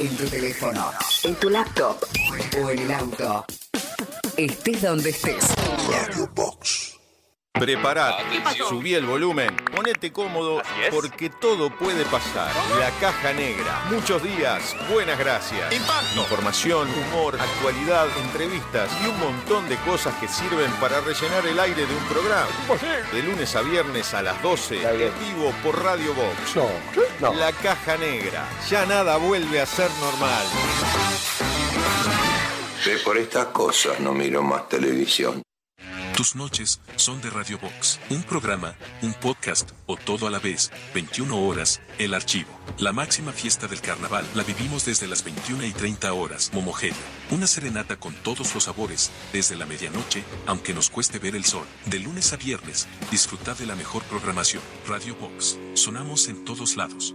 Speaker 9: En tu teléfono, en tu laptop o en el auto. Estés donde estés.
Speaker 15: Radio Box. Preparate, subí el volumen, ponete cómodo porque todo puede pasar. La caja negra, muchos días, buenas gracias. Información, humor, actualidad, entrevistas y un montón de cosas que sirven para rellenar el aire de un programa. De lunes a viernes a las 12, en vivo por Radio Box. La caja negra, ya nada vuelve a ser normal.
Speaker 22: Ve, por estas cosas no miro más televisión.
Speaker 10: Tus noches son de Radio Box, un programa, un podcast o todo a la vez, 21 horas, el archivo. La máxima fiesta del carnaval la vivimos desde las 21 y 30 horas, Momogeria. Una serenata con todos los sabores, desde la medianoche, aunque nos cueste ver el sol. De lunes a viernes, disfruta de la mejor programación. Radio Box, sonamos en todos lados.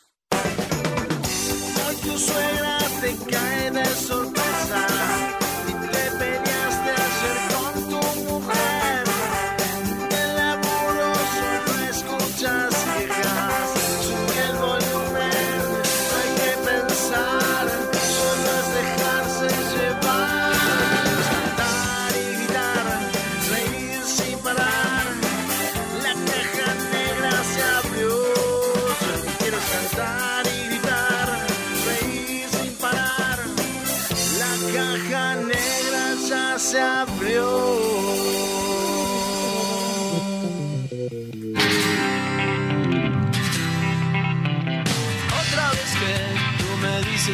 Speaker 14: Tu suegra te cae de sorpresa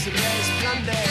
Speaker 14: dioses resplandecen.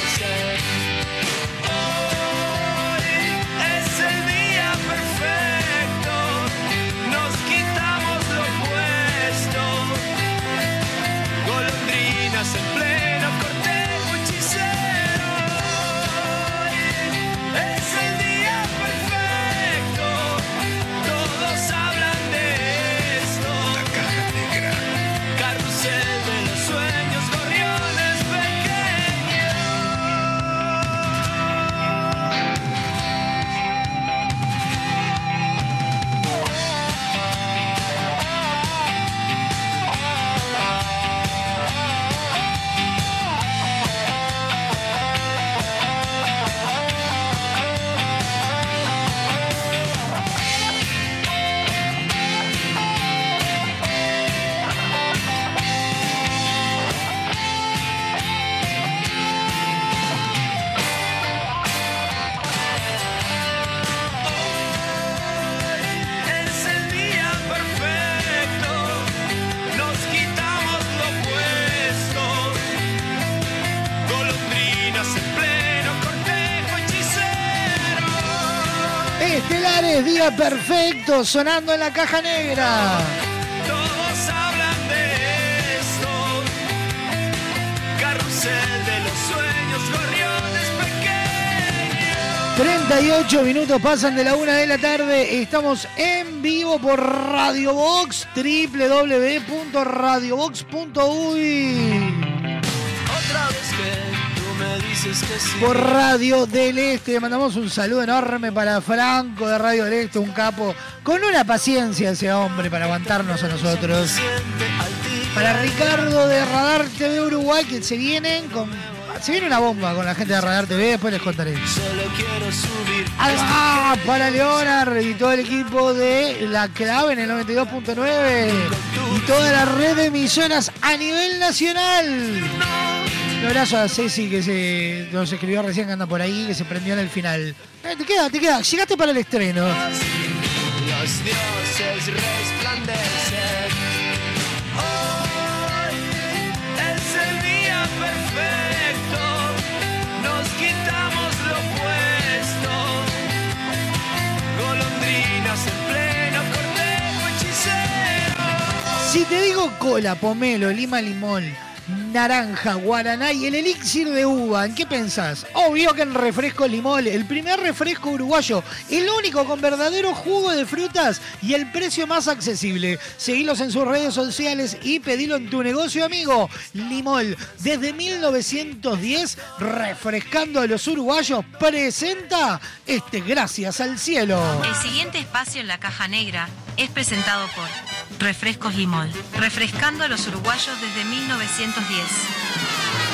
Speaker 14: Día perfecto,
Speaker 2: sonando en la caja negra.
Speaker 14: Todos hablan de esto. Carrusel de los sueños, gorriones pequeños.
Speaker 2: 38 minutos pasan de la una de la tarde. Estamos en vivo por Radio Box, www.radiobox.uy.
Speaker 14: Otra vez que
Speaker 2: Por Radio del Este, mandamos un saludo enorme para Franco de Radio del Este, un capo, con una paciencia ese hombre para aguantarnos a nosotros. Para Ricardo de Radar TV Uruguay, que se vienen con. Se viene una bomba con la gente de Radar TV, después les contaré. Ah, para Leonard y todo el equipo de La Clave en el 92.9 y toda la red de emisoras a nivel nacional. Un abrazo a Ceci que se, nos escribió recién que anda por ahí, que se prendió en el final. Eh, te queda, te queda. Llegaste para el estreno.
Speaker 14: Los dioses resplandecen. Hoy es el día perfecto. Nos quitamos lo puesto. Golondrinas en pleno cortejo hechicero.
Speaker 2: Si te digo cola, pomelo, lima, limón, naranja, guaraná y el elixir de uva, ¿en qué pensás? Obvio que en refresco limón, el primer refresco uruguayo, el único con verdadero jugo de frutas y el precio más accesible. Seguilos en sus redes sociales y pedilo en tu negocio, amigo. Limol, desde 1910, refrescando a los uruguayos, presenta este Gracias al Cielo.
Speaker 1: El siguiente espacio en la caja negra es presentado por Refrescos Limol, refrescando a los uruguayos desde 1910.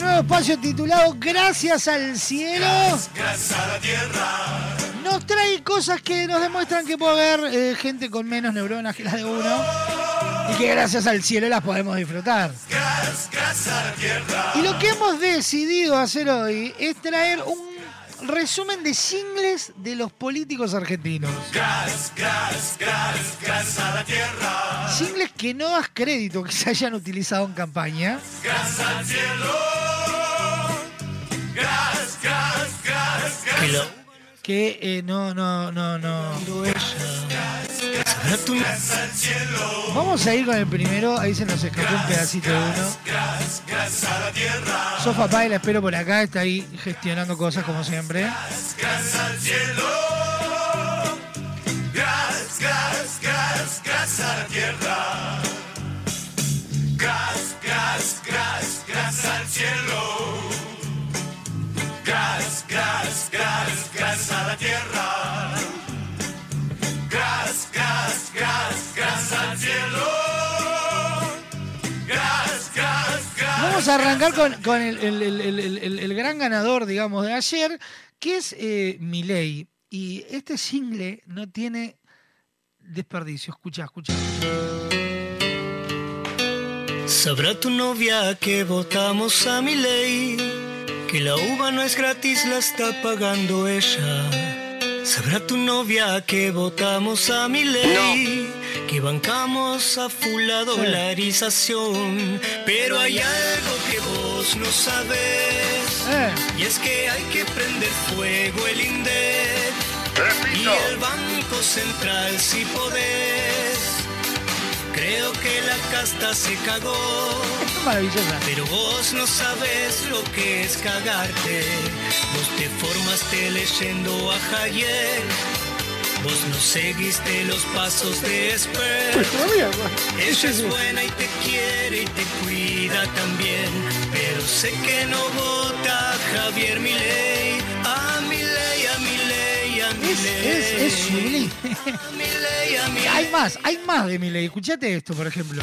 Speaker 2: Nuevo espacio titulado Gracias al cielo nos trae cosas que nos demuestran que puede haber eh, gente con menos neuronas que las de uno y que gracias al cielo las podemos disfrutar. Y lo que hemos decidido hacer hoy es traer un resumen de singles de los políticos argentinos. Singles que no das crédito que se hayan utilizado en campaña. Que eh, no, no, no, no. Vamos a ir con el primero, ahí se nos escapó un pedacito de uno. Sofa Pai la espero por acá, está ahí gestionando cosas como siempre.
Speaker 14: Gas, gas, gas, gas al cielo. La tierra. Gas, gas, gas, gas al cielo. Gas, gas, gas.
Speaker 2: Vamos a arrancar con, con el, el- el- el- el- el gran ganador, digamos, de ayer, que es eh, Milei. Y este single no tiene desperdicio. Escucha, escucha.
Speaker 35: Sabrá tu novia que votamos a mi ley, que la uva no es gratis, la está pagando ella. Sabrá tu novia que votamos a mi ley, que bancamos a full la dolarización. Pero hay algo que vos no sabes, y es que hay que prender fuego el INDEC y el Banco Central si podés. Creo que la casta se cagó.
Speaker 2: Maravillosa.
Speaker 35: Pero vos no sabes lo que es cagarte. Vos te formaste leyendo a Hayek. Vos no seguiste los pasos de Esper. Ella es buena y te quiere y te cuida también. Pero sé que no vota Javier Milei.
Speaker 2: Es, es sublime.
Speaker 35: A Milei.
Speaker 2: Hay más, hay más de Milei. Escuchate esto, por ejemplo.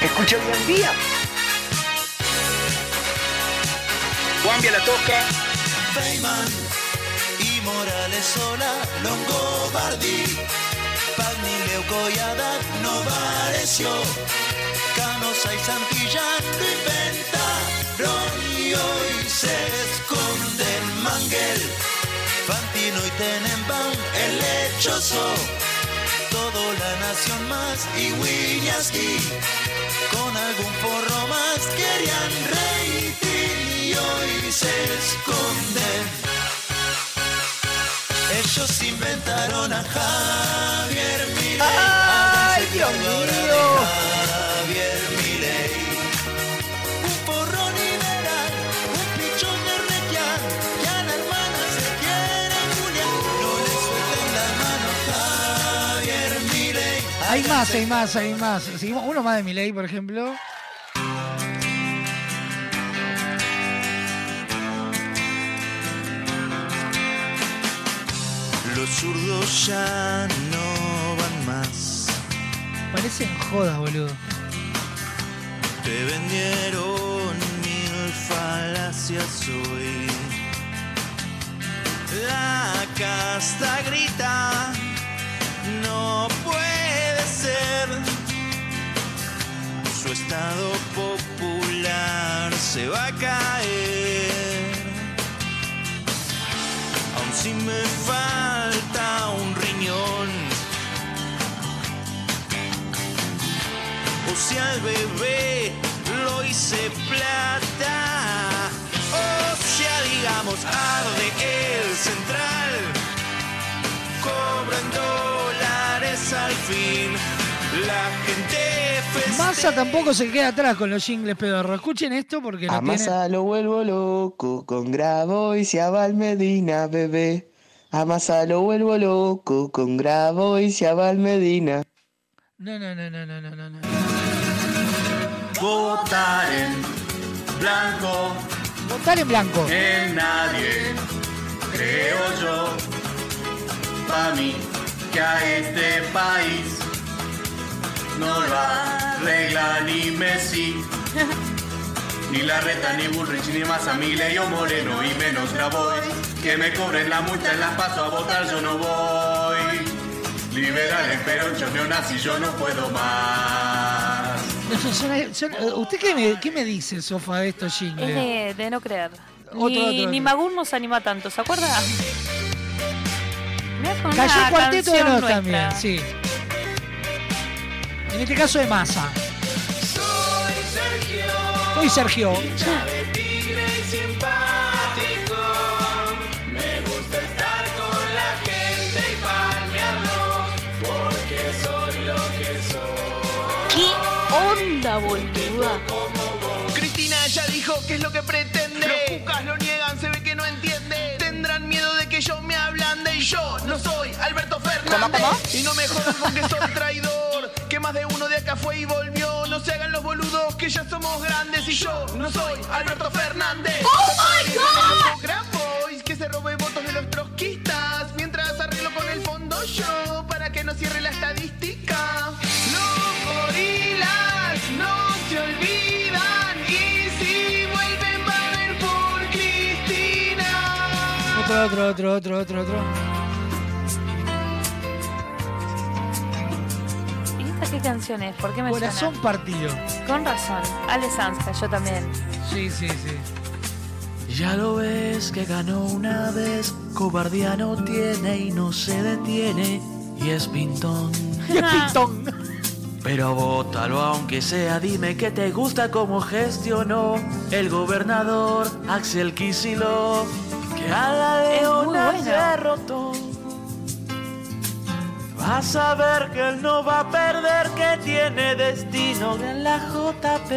Speaker 6: Escucha bien día. Guambia la toca.
Speaker 14: Feynman y Morales sola, Longobardi, Pagni, Leuco y Haddad no pareció. Canosa y Santillán lo inventaron y hoy se esconden Manguel, Fantino y Tenenbaum, el lechoso. Todo la nación más y Wiñaski con algún porro más querían rating y hoy se esconden. Ellos inventaron a Javier Milei.
Speaker 6: ¡Ay, Dios mío!
Speaker 14: Javier
Speaker 2: Hay más, hay más, hay más. Seguimos, uno más de Milei, por ejemplo.
Speaker 14: Los zurdos ya no van más.
Speaker 2: Parecen jodas, boludo.
Speaker 14: Te vendieron mil falacias hoy. La casta grita, no puede Su estado popular se va a caer. Aun si me falta un riñón. O si al bebé lo hice plata. O sea, digamos, arde el central. Cobran dólares al fin. La gente.
Speaker 2: Massa tampoco se queda atrás con los jingles pedorro. Escuchen esto porque lo
Speaker 36: A
Speaker 2: tiene.
Speaker 36: Massa lo vuelvo loco con Gravo y Ciabal Medina, bebé.
Speaker 37: A Massa lo vuelvo loco con Grabo y Ciabal Medina.
Speaker 2: No, no, no, no, no, no, no. no.
Speaker 38: Votar en blanco.
Speaker 2: Votar en blanco.
Speaker 38: En nadie, creo yo. Pa' mí, que a este país no lo arregla ni Messi. Ni la reta, ni Bullrich, ni Massa, Milei o Moreno, y menos Grabois. Que me cobren la multa en las paso a votar, yo no voy. Liberales, peronchos, neonazis, yo no puedo más.
Speaker 2: ¿Usted qué me, qué me dice, Sofa, de estos
Speaker 3: Es de, de no creer.
Speaker 2: Otro,
Speaker 3: ni,
Speaker 2: otro,
Speaker 3: ni. Magún nos anima tanto, ¿se acuerda?
Speaker 2: Cayó cuarteto de nos también, sí. En este caso de masa. Soy Sergio.
Speaker 38: tigre y simpático. Me gusta estar con la gente y palmearlos. Porque soy lo que soy.
Speaker 39: ¿Qué onda, boluda?
Speaker 14: Cristina ya dijo qué es lo que pretende. Los cucas lo niegan, se yo no soy Alberto Fernández. Y no me jodan con que soy traidor. Que más de uno de acá fue y volvió. No se hagan los boludos que ya somos grandes y yo no soy Alberto Fernández.
Speaker 38: ¡Oh, my God!
Speaker 14: Grabois, que se robe votos de los trotskistas mientras arreglo con el fondo yo para que no cierre la estadística.
Speaker 2: Otro, otro, otro, otro, otro, otro.
Speaker 3: ¿Y esta qué canción es? ¿Por qué me
Speaker 2: Corazón
Speaker 3: suena?
Speaker 2: partido.
Speaker 3: Con razón. Ale Sanz, yo también.
Speaker 2: Sí, sí, sí.
Speaker 38: Ya lo ves que ganó una vez, cobardía no tiene y no se detiene, y es pintón.
Speaker 2: Y es pintón.
Speaker 38: Pero bótalo aunque sea, dime que te gusta cómo gestionó el gobernador Axel Kicillof, que a la
Speaker 3: Es muy
Speaker 38: leona
Speaker 3: bueno.
Speaker 38: derrotó. Vas a ver que él no va a perder, que tiene destino en la JP.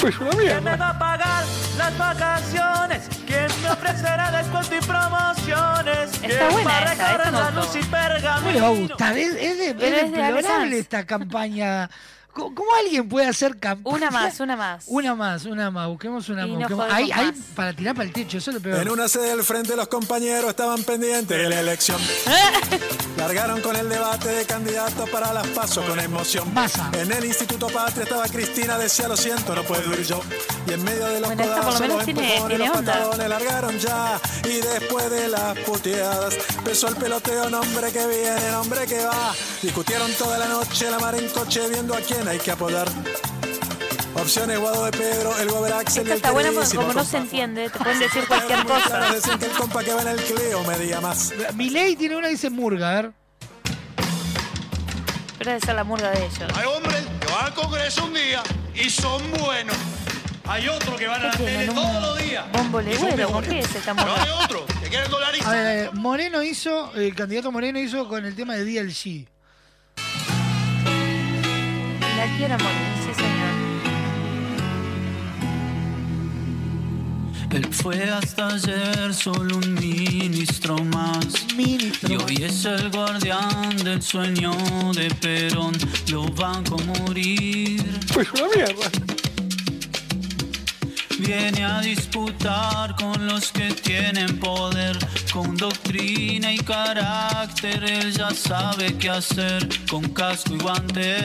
Speaker 2: Pues una
Speaker 38: ¿Quién me va a pagar las vacaciones? ¿Quién me ofrecerá descuento y promociones?
Speaker 3: Está
Speaker 38: ¿Quién
Speaker 3: buena
Speaker 38: va a
Speaker 3: esta me
Speaker 38: la luz y
Speaker 2: ¿Cómo le va a
Speaker 38: pergamino?
Speaker 2: gustar? Es, es es
Speaker 3: es
Speaker 2: esta campaña. ¿Cómo, cómo alguien puede hacer campaña?
Speaker 3: Una más, una más.
Speaker 2: Una más, una más. Busquemos una
Speaker 3: Y
Speaker 2: más.
Speaker 3: no
Speaker 2: busquemos-
Speaker 3: jodemos
Speaker 2: Ahí, ahí
Speaker 3: más.
Speaker 2: para tirar para el techo, eso es lo peor.
Speaker 40: En una sede del frente los compañeros estaban pendientes de la elección. Largaron con el debate de candidatos para las pasos con emoción.
Speaker 2: Masa.
Speaker 40: En el Instituto Patria estaba Cristina, decía lo siento, no puedo ir yo. Y en medio de los
Speaker 3: Bueno, lo
Speaker 40: codazos,
Speaker 3: menos
Speaker 40: los
Speaker 3: tiene-
Speaker 40: empujones,
Speaker 3: tiene
Speaker 40: los
Speaker 3: onda.
Speaker 40: patadones largaron ya. Y después de las puteadas, empezó el peloteo, nombre que viene, nombre que va. Discutieron toda la noche, la mar en coche, viendo a quién hay que apodar. Opciones Guado de Pedro, el Gober Axel
Speaker 3: Esta está buena porque como no se entiende, te pueden decir cualquier cosa.
Speaker 40: Decían que el compa que va en el Clio medía más.
Speaker 2: Milei tiene una que dice Murga, a ver.
Speaker 3: Pero debe ser la murga de ellos.
Speaker 41: Hay hombres que van al Congreso un día y son buenos. Hay otros que van a la
Speaker 3: ¿Qué
Speaker 41: tele todos
Speaker 3: ¿Un
Speaker 41: los días.
Speaker 3: bombo legüero? ¿Por qué es esta
Speaker 41: Pero hay otros que quieren
Speaker 2: A
Speaker 41: dolarizar.
Speaker 2: ver, Moreno hizo, el candidato Moreno hizo con el tema de DLC.
Speaker 3: Quiero morir, sí señor.
Speaker 38: Él fue hasta ayer solo un ministro más.
Speaker 2: Ministro.
Speaker 38: Y hoy es el guardián del sueño de Perón. Lo van a morir.
Speaker 2: Pues una mierda.
Speaker 38: Viene a disputar con los que tienen poder, con doctrina y carácter, él ya sabe qué hacer, con casco y guante,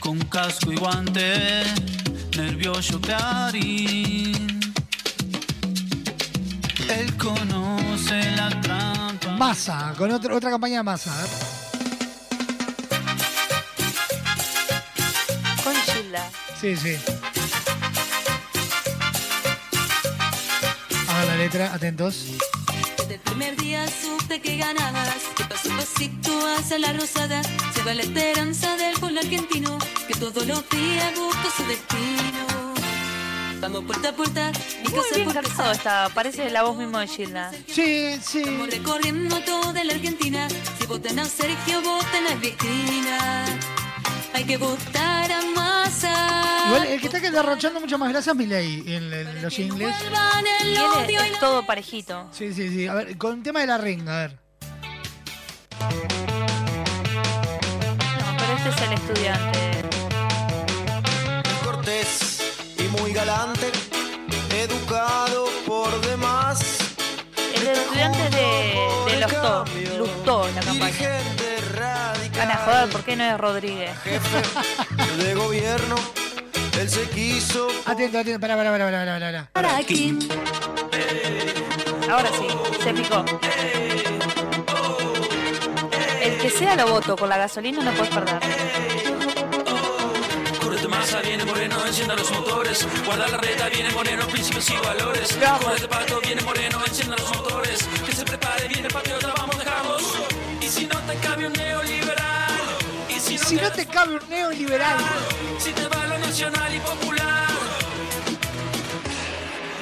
Speaker 38: con casco y guante, nervioso Clarín. Él conoce la trampa.
Speaker 2: Massa, con otra otra campaña de Massa. a ver.
Speaker 3: Con Gilda.
Speaker 2: Sí, sí. La letra, atentos.
Speaker 42: Desde el primer día supe que ganabas, que paso a pasito hacia la rosada, se va la esperanza del pueblo argentino, que todos los días busca su destino. Vamos puerta a puerta, mi
Speaker 3: Muy
Speaker 42: casa
Speaker 3: bien
Speaker 42: por casa.
Speaker 3: está, parece la voz mismo de Gilda.
Speaker 2: Sí, sí.
Speaker 42: Vamos recorriendo toda la Argentina, si votan a Sergio, votan a Cristina. Hay que votar a masa.
Speaker 2: Igual el que está que derrochando mucho más grasa es Milei en, en los ingles.
Speaker 42: Van el
Speaker 3: Viene
Speaker 42: odio y
Speaker 3: es todo parejito.
Speaker 2: Sí, sí, sí. A ver, con el tema de la renga, a ver.
Speaker 3: No, pero este es el estudiante.
Speaker 14: Cortés y muy galante, educado por demás.
Speaker 3: El estudiante de, de los to, Lustó la campaña. Van a joder, ¿por qué no es Rodríguez?
Speaker 14: de gobierno, él se quiso
Speaker 2: Atento, atento, pará, pará, pará, pará, pará.
Speaker 42: para aquí.
Speaker 3: Ahora sí, se picó. El que sea lo voto, con la gasolina no puedes perder.
Speaker 14: Correte masa, viene moreno, encienda los motores. Guarda la reta, viene moreno, principios y valores. Correte pato, viene moreno, encienda los motores. Que se prepare, viene patriota, vamos, dejamos. Y si no te cabe un neoliberal. Si no,
Speaker 2: Si no te cabe un neoliberal.
Speaker 14: si te va lo nacional y popular.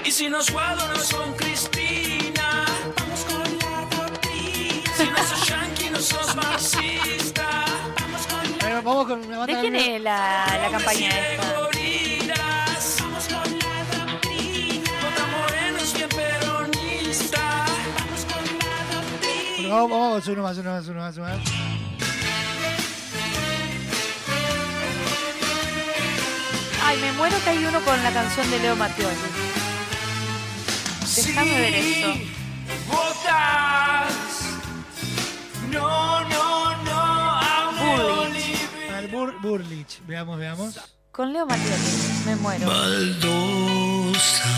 Speaker 14: Y si nos guadonos con Cristina. Vamos con la doctrina. Si no sos yanqui, no sos marxista. Vamos con
Speaker 2: A ver, vamos con una banda
Speaker 3: ¿De quién es la, la campaña esta?
Speaker 14: Vamos la. Vamos con la doctrina.
Speaker 2: Vamos, vamos, uno más, uno más, uno más, uno más.
Speaker 3: Ay, me muero que hay uno con la canción de Leo Mattioli. Déjame ver eso.
Speaker 14: Votas. No, no, no.
Speaker 3: Burlich.
Speaker 2: A ver, Bur- Burlich. Veamos, veamos.
Speaker 3: Con Leo Mattioli. Me muero.
Speaker 35: Baldosa.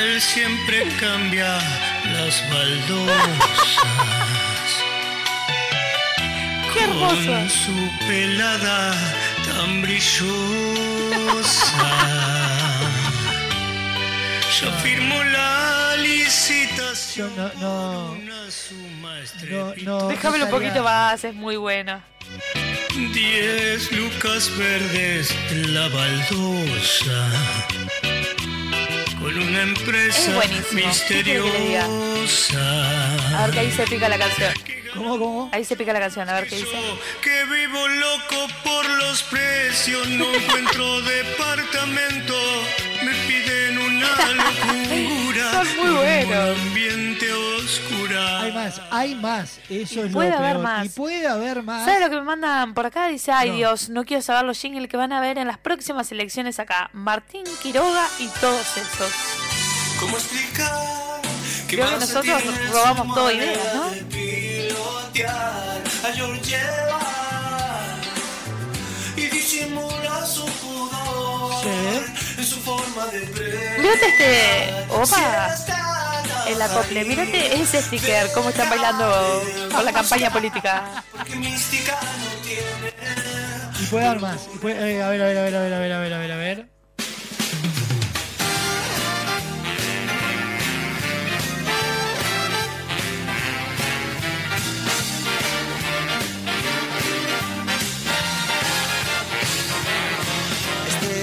Speaker 35: Él siempre cambia las baldosas.
Speaker 3: ¡Qué hermoso!
Speaker 35: Con su pelada tan brillosa. Yo firmo la licitación.
Speaker 2: No, no.
Speaker 35: Una suma
Speaker 2: No, no.
Speaker 3: Déjamelo un poquito más, es muy bueno.
Speaker 35: Diez lucas verdes la baldosa con una empresa misteriosa.
Speaker 3: A ver que ahí se pica la canción.
Speaker 2: ¿Cómo, cómo?
Speaker 3: Ahí se pica la canción, a ver qué dice.
Speaker 35: Que vivo loco por los precios, no encuentro departamento, me piden una locura.
Speaker 3: Son muy buenos.
Speaker 35: Un ambiente oscura.
Speaker 2: Hay más, hay más. Eso es
Speaker 3: puede
Speaker 2: lo
Speaker 3: haber
Speaker 2: peor.
Speaker 3: más.
Speaker 2: Y puede haber más.
Speaker 3: ¿Sabes lo que me mandan por acá? Dice, ay
Speaker 2: No.
Speaker 3: Dios, no quiero saber los jingles que van a ver en las próximas elecciones acá. Martín Quiroga y todos esos.
Speaker 14: ¿Cómo explicar
Speaker 3: Creo que nosotros robamos
Speaker 14: madre
Speaker 3: ideas, ¿no?
Speaker 14: de
Speaker 3: Mírate este. Opa. El acople. Mírate ese sticker. Cómo están bailando con la campaña política.
Speaker 2: Y puede haber más. Y puede- eh, a ver, a ver, a ver, a ver, a ver, a ver, a ver,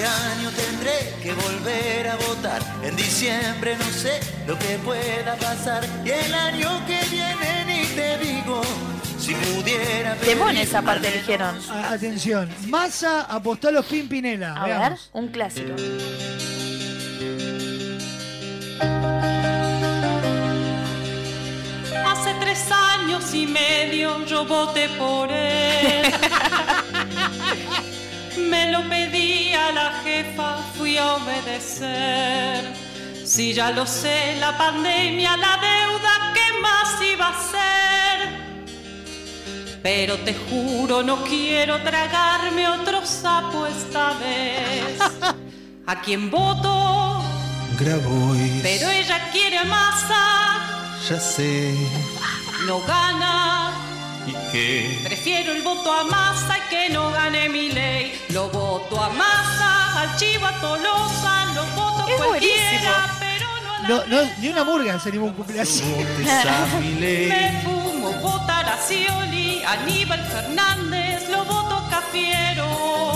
Speaker 14: año tendré que volver a votar. En diciembre no sé lo que pueda pasar. Y el año que viene ni te digo si pudiera.
Speaker 3: Temón esa parte eligieron.
Speaker 2: A- atención. Massa apostó a los Pimpinela.
Speaker 3: A ver,
Speaker 2: Veamos.
Speaker 3: un clásico.
Speaker 43: Hace tres años y medio yo voté por él. Me lo pedí a la jefa, fui a obedecer. Si ya lo sé, la pandemia, la deuda, ¿qué más iba a ser? Pero te juro, no quiero tragarme otro sapo esta vez. ¿A quién voto?
Speaker 14: Grabois,
Speaker 43: Pero ella quiere masa,
Speaker 14: ya sé.
Speaker 43: no gana.
Speaker 14: ¿Y qué?
Speaker 43: Prefiero el voto a masa y que no gane mi ley. Lo voto a masa, al chivo, a Tolosa, lo voto
Speaker 3: Es
Speaker 43: cualquiera,
Speaker 3: buenísimo.
Speaker 43: pero no a
Speaker 2: No, no, ni una murga se animó a un cumpleaños.
Speaker 43: Me fumo, vota la Scioli, Aníbal Fernández, lo voto.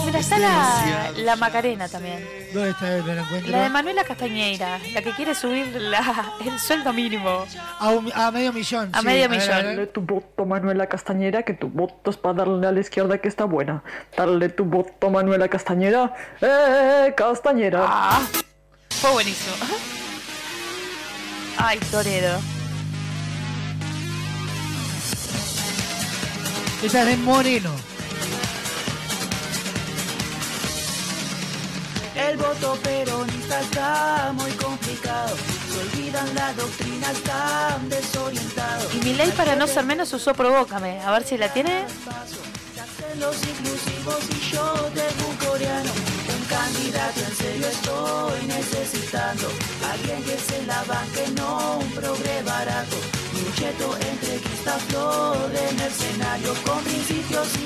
Speaker 3: Mira, está la, la Macarena también.
Speaker 2: ¿Dónde está encuentro?
Speaker 3: La de Manuela Castañeira, la que quiere subir la- el sueldo mínimo.
Speaker 2: A, un- a medio millón.
Speaker 3: A
Speaker 2: sí.
Speaker 3: medio
Speaker 2: ver,
Speaker 3: millón.
Speaker 2: ver.
Speaker 44: Dale tu voto Manuela Castañera, que tu voto es para darle a la izquierda que está buena. Dale tu voto Manuela Castañera. ¡Eh, Castañera!
Speaker 3: Ah, fue buenísimo. Ay, Toredo.
Speaker 2: Esta es de Moreno.
Speaker 14: El voto peronista está muy complicado. Se olvidan las doctrinas tan desorientados.
Speaker 3: Y mi ley para no ser menos usó Provócame. A ver si la tiene.
Speaker 14: Los inclusivos y yo de coreano. Un candidato en serio estoy necesitando. Alguien que se la banque, no un progre barato. Un cheto entreguista flor de mercenario.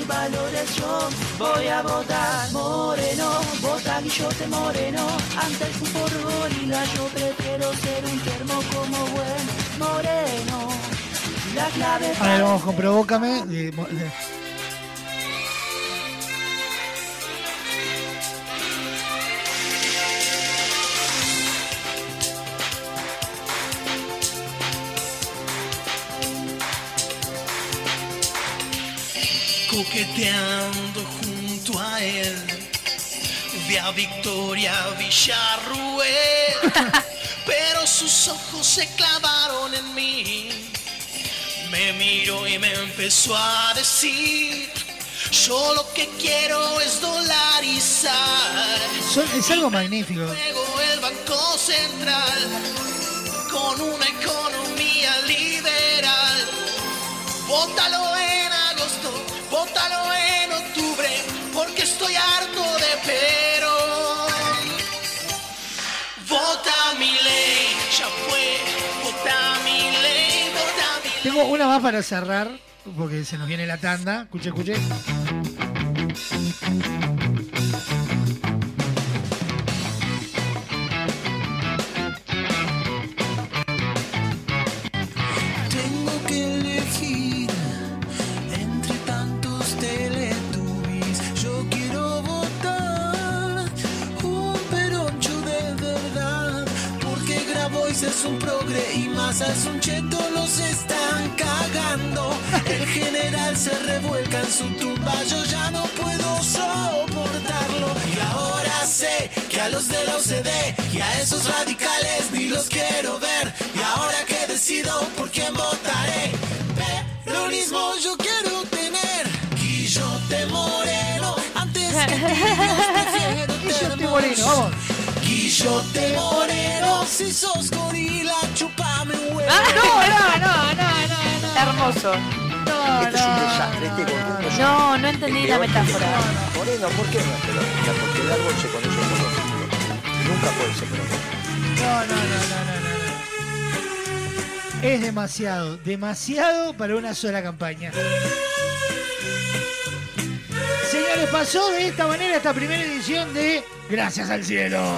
Speaker 14: Valores yo voy a votar. Moreno, vota Guillote Moreno. Ante el fútbol gorila yo prefiero ser un termo como buen moreno. La clave
Speaker 2: A ver, vamos con Provócame.
Speaker 17: Coqueteando junto a él. Vi a Victoria Villarruel, pero sus ojos se clavaron en mí. Me miró y me empezó a decir, yo lo que quiero es dolarizar.
Speaker 2: son- es algo magnífico.
Speaker 17: Luego el Banco Central con una economía liberal. Bótalo en agosto, bótalo en octubre, porque estoy harto de pero. Vota mi ley, ya fue, vota mi ley, vota mi
Speaker 2: Tengo una más para cerrar, porque se nos viene la tanda. Escuche, escuche.
Speaker 45: Es un progre y Massa es un cheto. Los están cagando. El general se revuelca en su tumba. Yo ya no puedo soportarlo. Y ahora sé que a los de la OCDE y a esos radicales ni los quiero ver. Y ahora que decido por quién votaré. Peronismo yo quiero tener. Guillote Moreno. Antes que tibios prefiero
Speaker 2: Moreno, vamos.
Speaker 45: Guillote Moreno. Si sos gorila, chupame un huevo.
Speaker 3: Ah, no, no, no, no, no, Hermoso.
Speaker 2: No,
Speaker 46: es un desastre, este
Speaker 3: No, no entendí la metáfora.
Speaker 46: Moreno, ¿por qué no es peronista? Porque el árbol se conoce títulos. Nunca puede ser peronista.
Speaker 2: No, no, no, no, no, no. Es demasiado, demasiado para una sola campaña. Señores, pasó de esta manera esta primera edición de Gracias al cielo.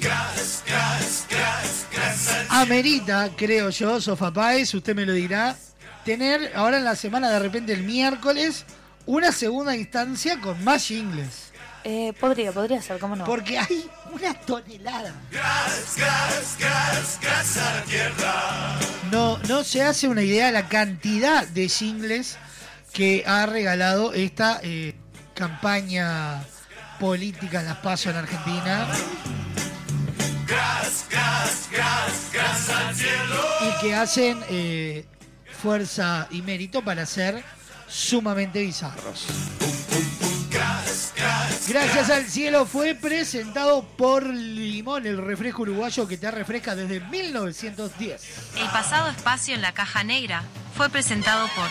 Speaker 45: Gracias, gracias, gracias, gracias.
Speaker 2: Amerita, creo yo, Sofá Páez, usted me lo dirá, tener ahora en la semana, de repente el miércoles, una segunda instancia con más jingles.
Speaker 3: Eh, podría, podría ser, ¿cómo no?
Speaker 2: Porque hay una tonelada.
Speaker 45: Gracias, gracias, gracias, gracias a la tierra.
Speaker 2: No, no se hace una idea de la cantidad de jingles que ha regalado esta eh, campaña política Las Paso en Argentina
Speaker 45: Gracias, gracias, gracias, gracias al cielo.
Speaker 2: y que hacen eh, fuerza y mérito para ser sumamente bizarros.
Speaker 45: Gracias, gracias.
Speaker 2: Gracias al cielo fue presentado por Limón, el refresco uruguayo que te refresca desde 1910.
Speaker 1: El pasado espacio en la caja negra fue presentado por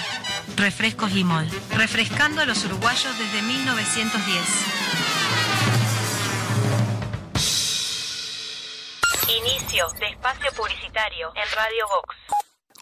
Speaker 1: Refrescos Limón, refrescando a los uruguayos desde 1910.
Speaker 21: Inicio de espacio publicitario en Radio Vox.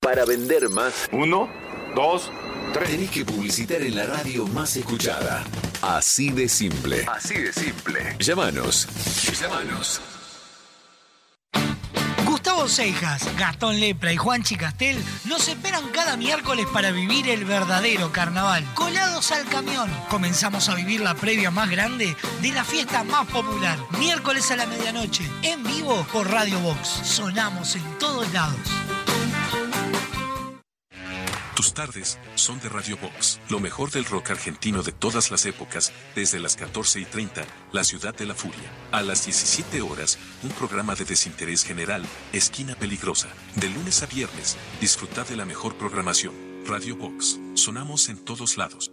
Speaker 12: Para vender más. Uno, dos, tres. Tenés que publicitar en la radio más escuchada. Así de simple. Así de simple. Llámanos. Llámanos.
Speaker 2: Gustavo Seijas, Gastón Lepra y Juan Chicastel nos esperan cada miércoles para vivir el verdadero carnaval. Colados al camión, comenzamos a vivir la previa más grande de la fiesta más popular. Miércoles a la medianoche, en vivo por Radio Box. Sonamos en todos lados.
Speaker 12: Tus tardes son de Radio Box, lo mejor del rock argentino de todas las épocas, desde las 14 y 30, La Ciudad de la Furia. A las 17 horas, un programa de desinterés general, Esquina Peligrosa. De lunes a viernes, disfruta de la mejor programación. Radio Box, sonamos en todos lados.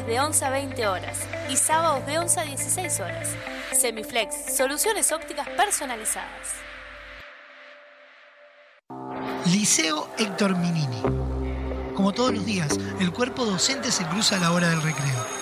Speaker 3: de 11 a 20 horas y sábados de 11 a 16 horas. Semiflex, soluciones ópticas personalizadas.
Speaker 2: Liceo Héctor Minini. Como todos los días, el cuerpo docente se cruza a la hora del recreo.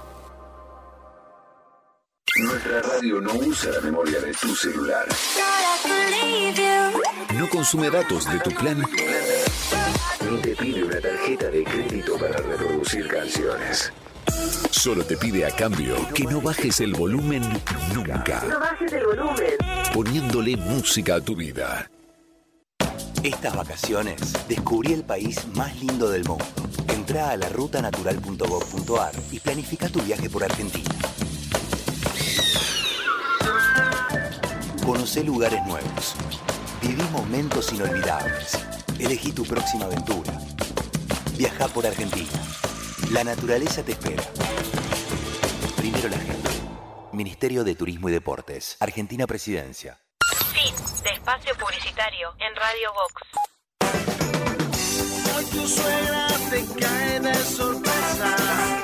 Speaker 12: Nuestra radio no usa la memoria de tu celular. No consume datos de tu plan. Ni te pide una tarjeta de crédito para reproducir canciones. Solo te pide a cambio que no bajes el volumen nunca.
Speaker 47: No bajes el volumen.
Speaker 12: Poniéndole música a tu vida.
Speaker 16: Estas vacaciones descubrí el país más lindo del mundo. Entra a la rutanatural.gov.ar y planifica tu viaje por Argentina. Conoce lugares nuevos. Viví momentos inolvidables. Elegí tu próxima aventura. Viaja por Argentina. La naturaleza te espera. Primero la gente. Ministerio de Turismo y Deportes. Argentina Presidencia.
Speaker 21: Fin de espacio publicitario en Radio Vox.
Speaker 14: Hoy tu suegra te cae de sorpresa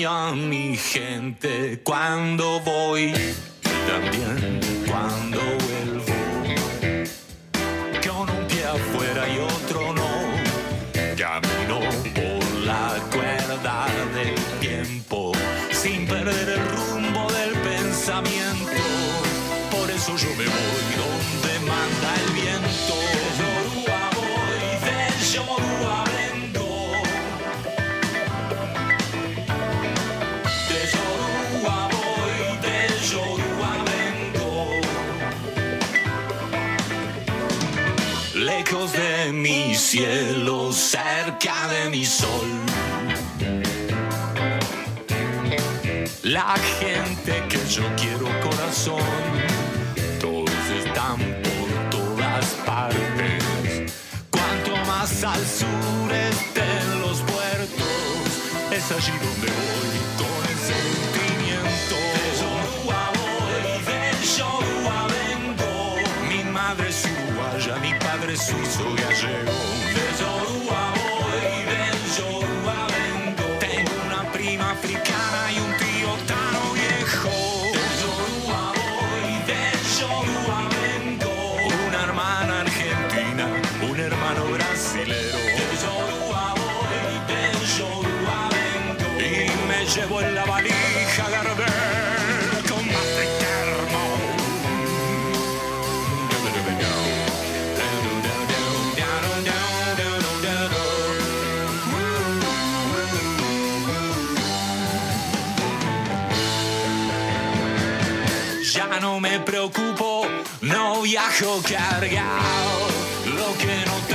Speaker 48: extraño a mi gente cuando voy. Y también cuando cielo, cerca de mi sol. La gente que yo quiero corazón, todos están por todas partes. Cuanto más al sur estén los puertos, es allí donde voy con el sentimiento. Mi padre es suizo gallego. Viajo cargado. Lo que no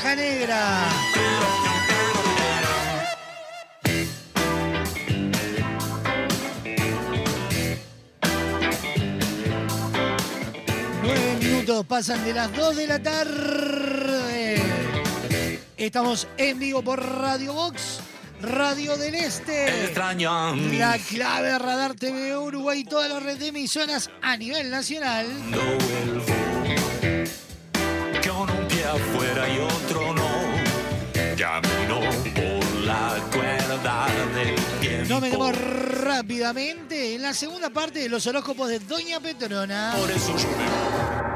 Speaker 48: caja negra.
Speaker 2: Nueve minutos pasan de las 2 de la tarde. Estamos en vivo por Radio Box, Radio del Este.
Speaker 48: Extraño
Speaker 2: La clave Radar TV Uruguay y toda la red de emisoras a nivel nacional.
Speaker 48: No afuera y otro no. Camino por la cuerda del tiempo.
Speaker 2: Nos metemos rápidamente en la segunda parte de los horóscopos de Doña Petrona.
Speaker 48: Por eso yo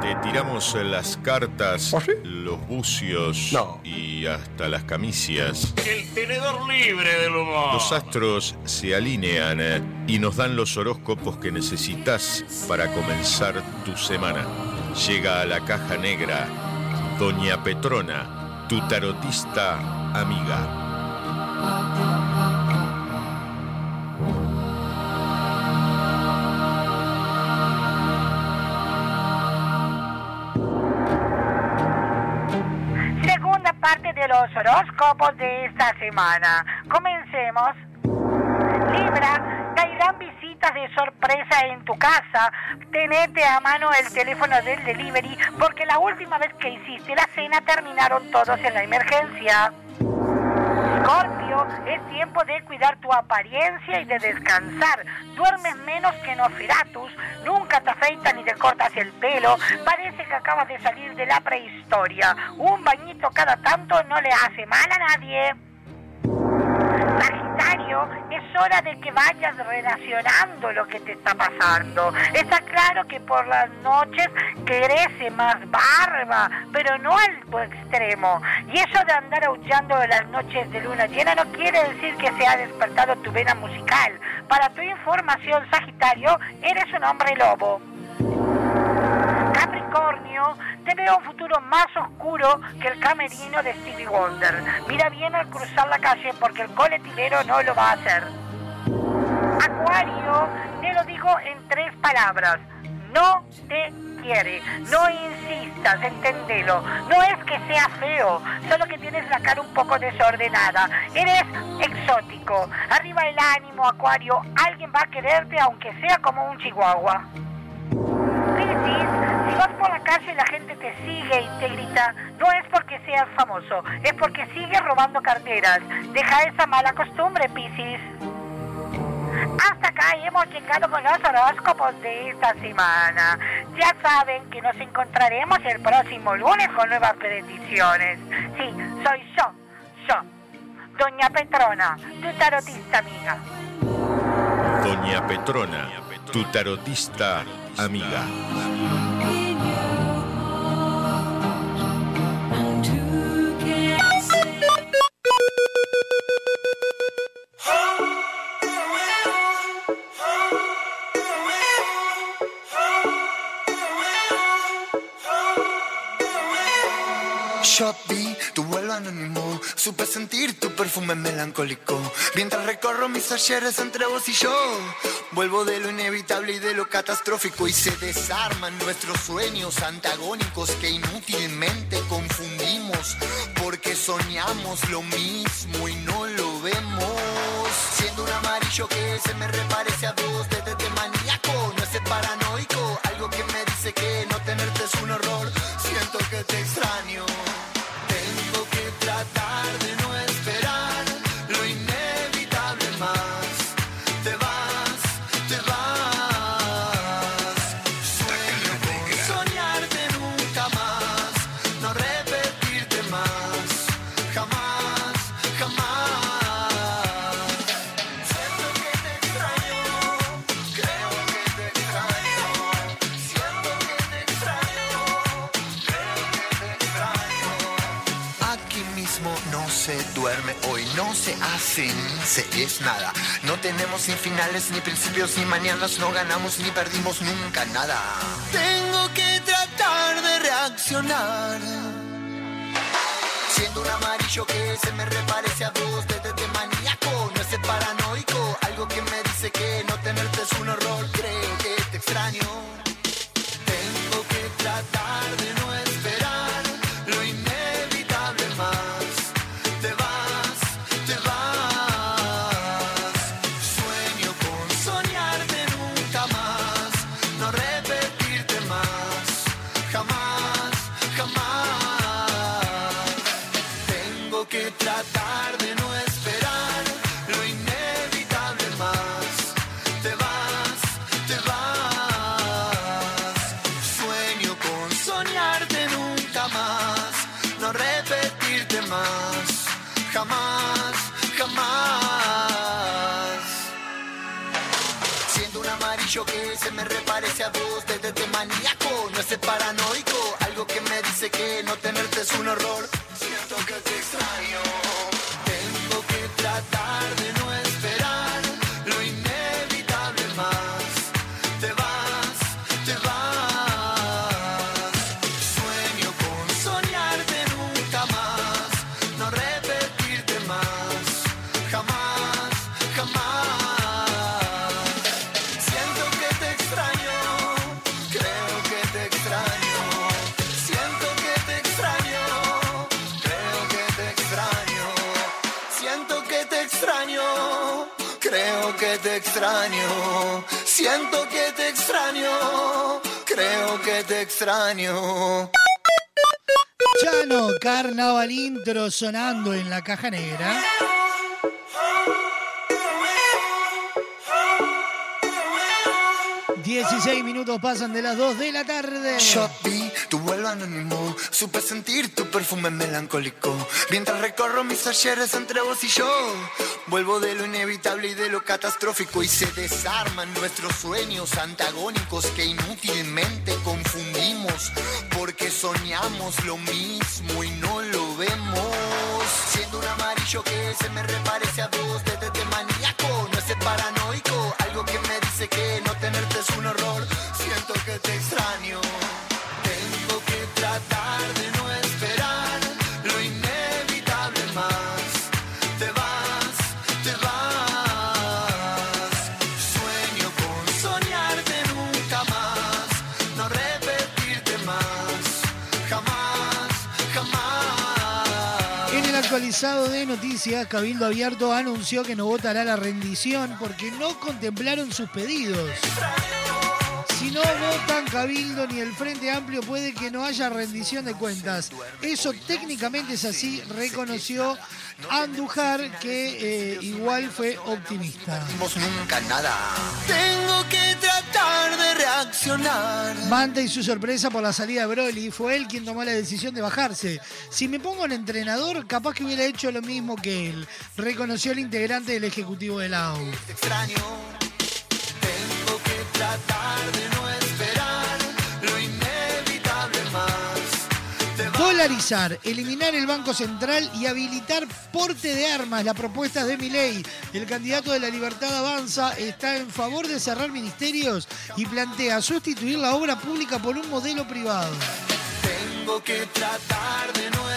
Speaker 15: Te tiramos las cartas,
Speaker 2: ¿Ah,
Speaker 15: los bucios y hasta las camicias.
Speaker 49: El tenedor libre del humor.
Speaker 15: Los astros se alinean eh, y nos dan los horóscopos que necesitas para comenzar tu semana. Llega a la caja negra Doña Petrona, tu tarotista amiga.
Speaker 19: Segunda parte de los horóscopos de esta semana. Comencemos. Libra, de sorpresa en tu casa. Tenete a mano el teléfono del delivery porque la última vez que hiciste la cena terminaron todos en la emergencia. Scorpio, es tiempo de cuidar tu apariencia y de descansar. Duermes menos que Nosferatus, nunca te afeitas ni te cortas el pelo. Parece que acabas de salir de la prehistoria. Un bañito cada tanto no le hace mal a nadie. Sagitario, es hora de que vayas relacionando lo que te está pasando. Está claro que por las noches crece más barba, pero no al extremo. Y eso de andar aullando en las noches de luna llena no quiere decir que se ha despertado tu vena musical. Para tu información, Sagitario, eres un hombre lobo. Capricornio, te veo un futuro más oscuro que el camerino de Stevie Wonder. Mira bien al cruzar la calle porque el coletivero no lo va a hacer. Acuario, te lo digo en tres palabras. No te quiere. No insistas, entendelo. No es que sea feo, solo que tienes la cara un poco desordenada. Eres exótico. Arriba el ánimo, Acuario. Alguien va a quererte aunque sea como un chihuahua. Piscis, si vas por la calle y la gente te sigue y te grita, no es porque seas famoso, es porque sigues robando carteras. Deja esa mala costumbre, Piscis. Hasta acá hemos llegado con los horóscopos de esta semana. Ya saben que nos encontraremos el próximo lunes con nuevas predicciones. Sí, soy yo, yo, Doña Petrona, tu tarotista amiga.
Speaker 15: Doña Petrona, tu tarotista amiga.
Speaker 17: Anónimo, supe sentir tu perfume melancólico. Mientras recorro mis ayeres entre vos y yo, vuelvo de lo inevitable y de lo catastrófico. Y se desarman nuestros sueños antagónicos que inútilmente confundimos. Porque soñamos lo mismo y no lo vemos. Siendo un amarillo que se me reparece a vos, desde es nada. No tenemos ni finales, ni principios, ni mañanas, no ganamos ni perdimos nunca nada. Tengo que tratar de reaccionar. Siendo un amarillo que se me reparece a vos, desde de maníaco, no es paranoico. Algo que me dice que no tenerte es un horror, creo que te extraño.
Speaker 2: Sonando en la caja negra. 16 minutos pasan de las 2 de la tarde.
Speaker 17: Yo vi tu vuelo anónimo, supe sentir tu perfume melancólico. Mientras recorro mis ayeres entre vos y yo, vuelvo de lo inevitable y de lo catastrófico y se desarman nuestros sueños antagónicos que inútilmente confundimos porque soñamos lo mismo y no lo vemos. Amarillo que se me reparece a vos, desde de maníaco, no es paranoico, algo que me dice que no tenerte
Speaker 2: actualizado de noticias, Cabildo Abierto anunció que no votará la rendición porque no contemplaron sus pedidos. No votan Cabildo ni el Frente Amplio puede que no haya rendición de cuentas. Eso técnicamente es así, reconoció Andújar, que eh, igual fue optimista.
Speaker 17: Nunca nada. Tengo que tratar de reaccionar.
Speaker 2: Manta y su sorpresa por la salida de Broly, fue él quien tomó la decisión de bajarse. Si me pongo en entrenador, capaz que hubiera hecho lo mismo que él, reconoció el integrante del Ejecutivo de la
Speaker 17: extraño.
Speaker 2: Eliminar el Banco Central y habilitar porte de armas. La propuesta es de Milei. El candidato de la Libertad Avanza está en favor de cerrar ministerios y plantea sustituir la obra pública por un modelo privado.
Speaker 17: Tengo que tratar de no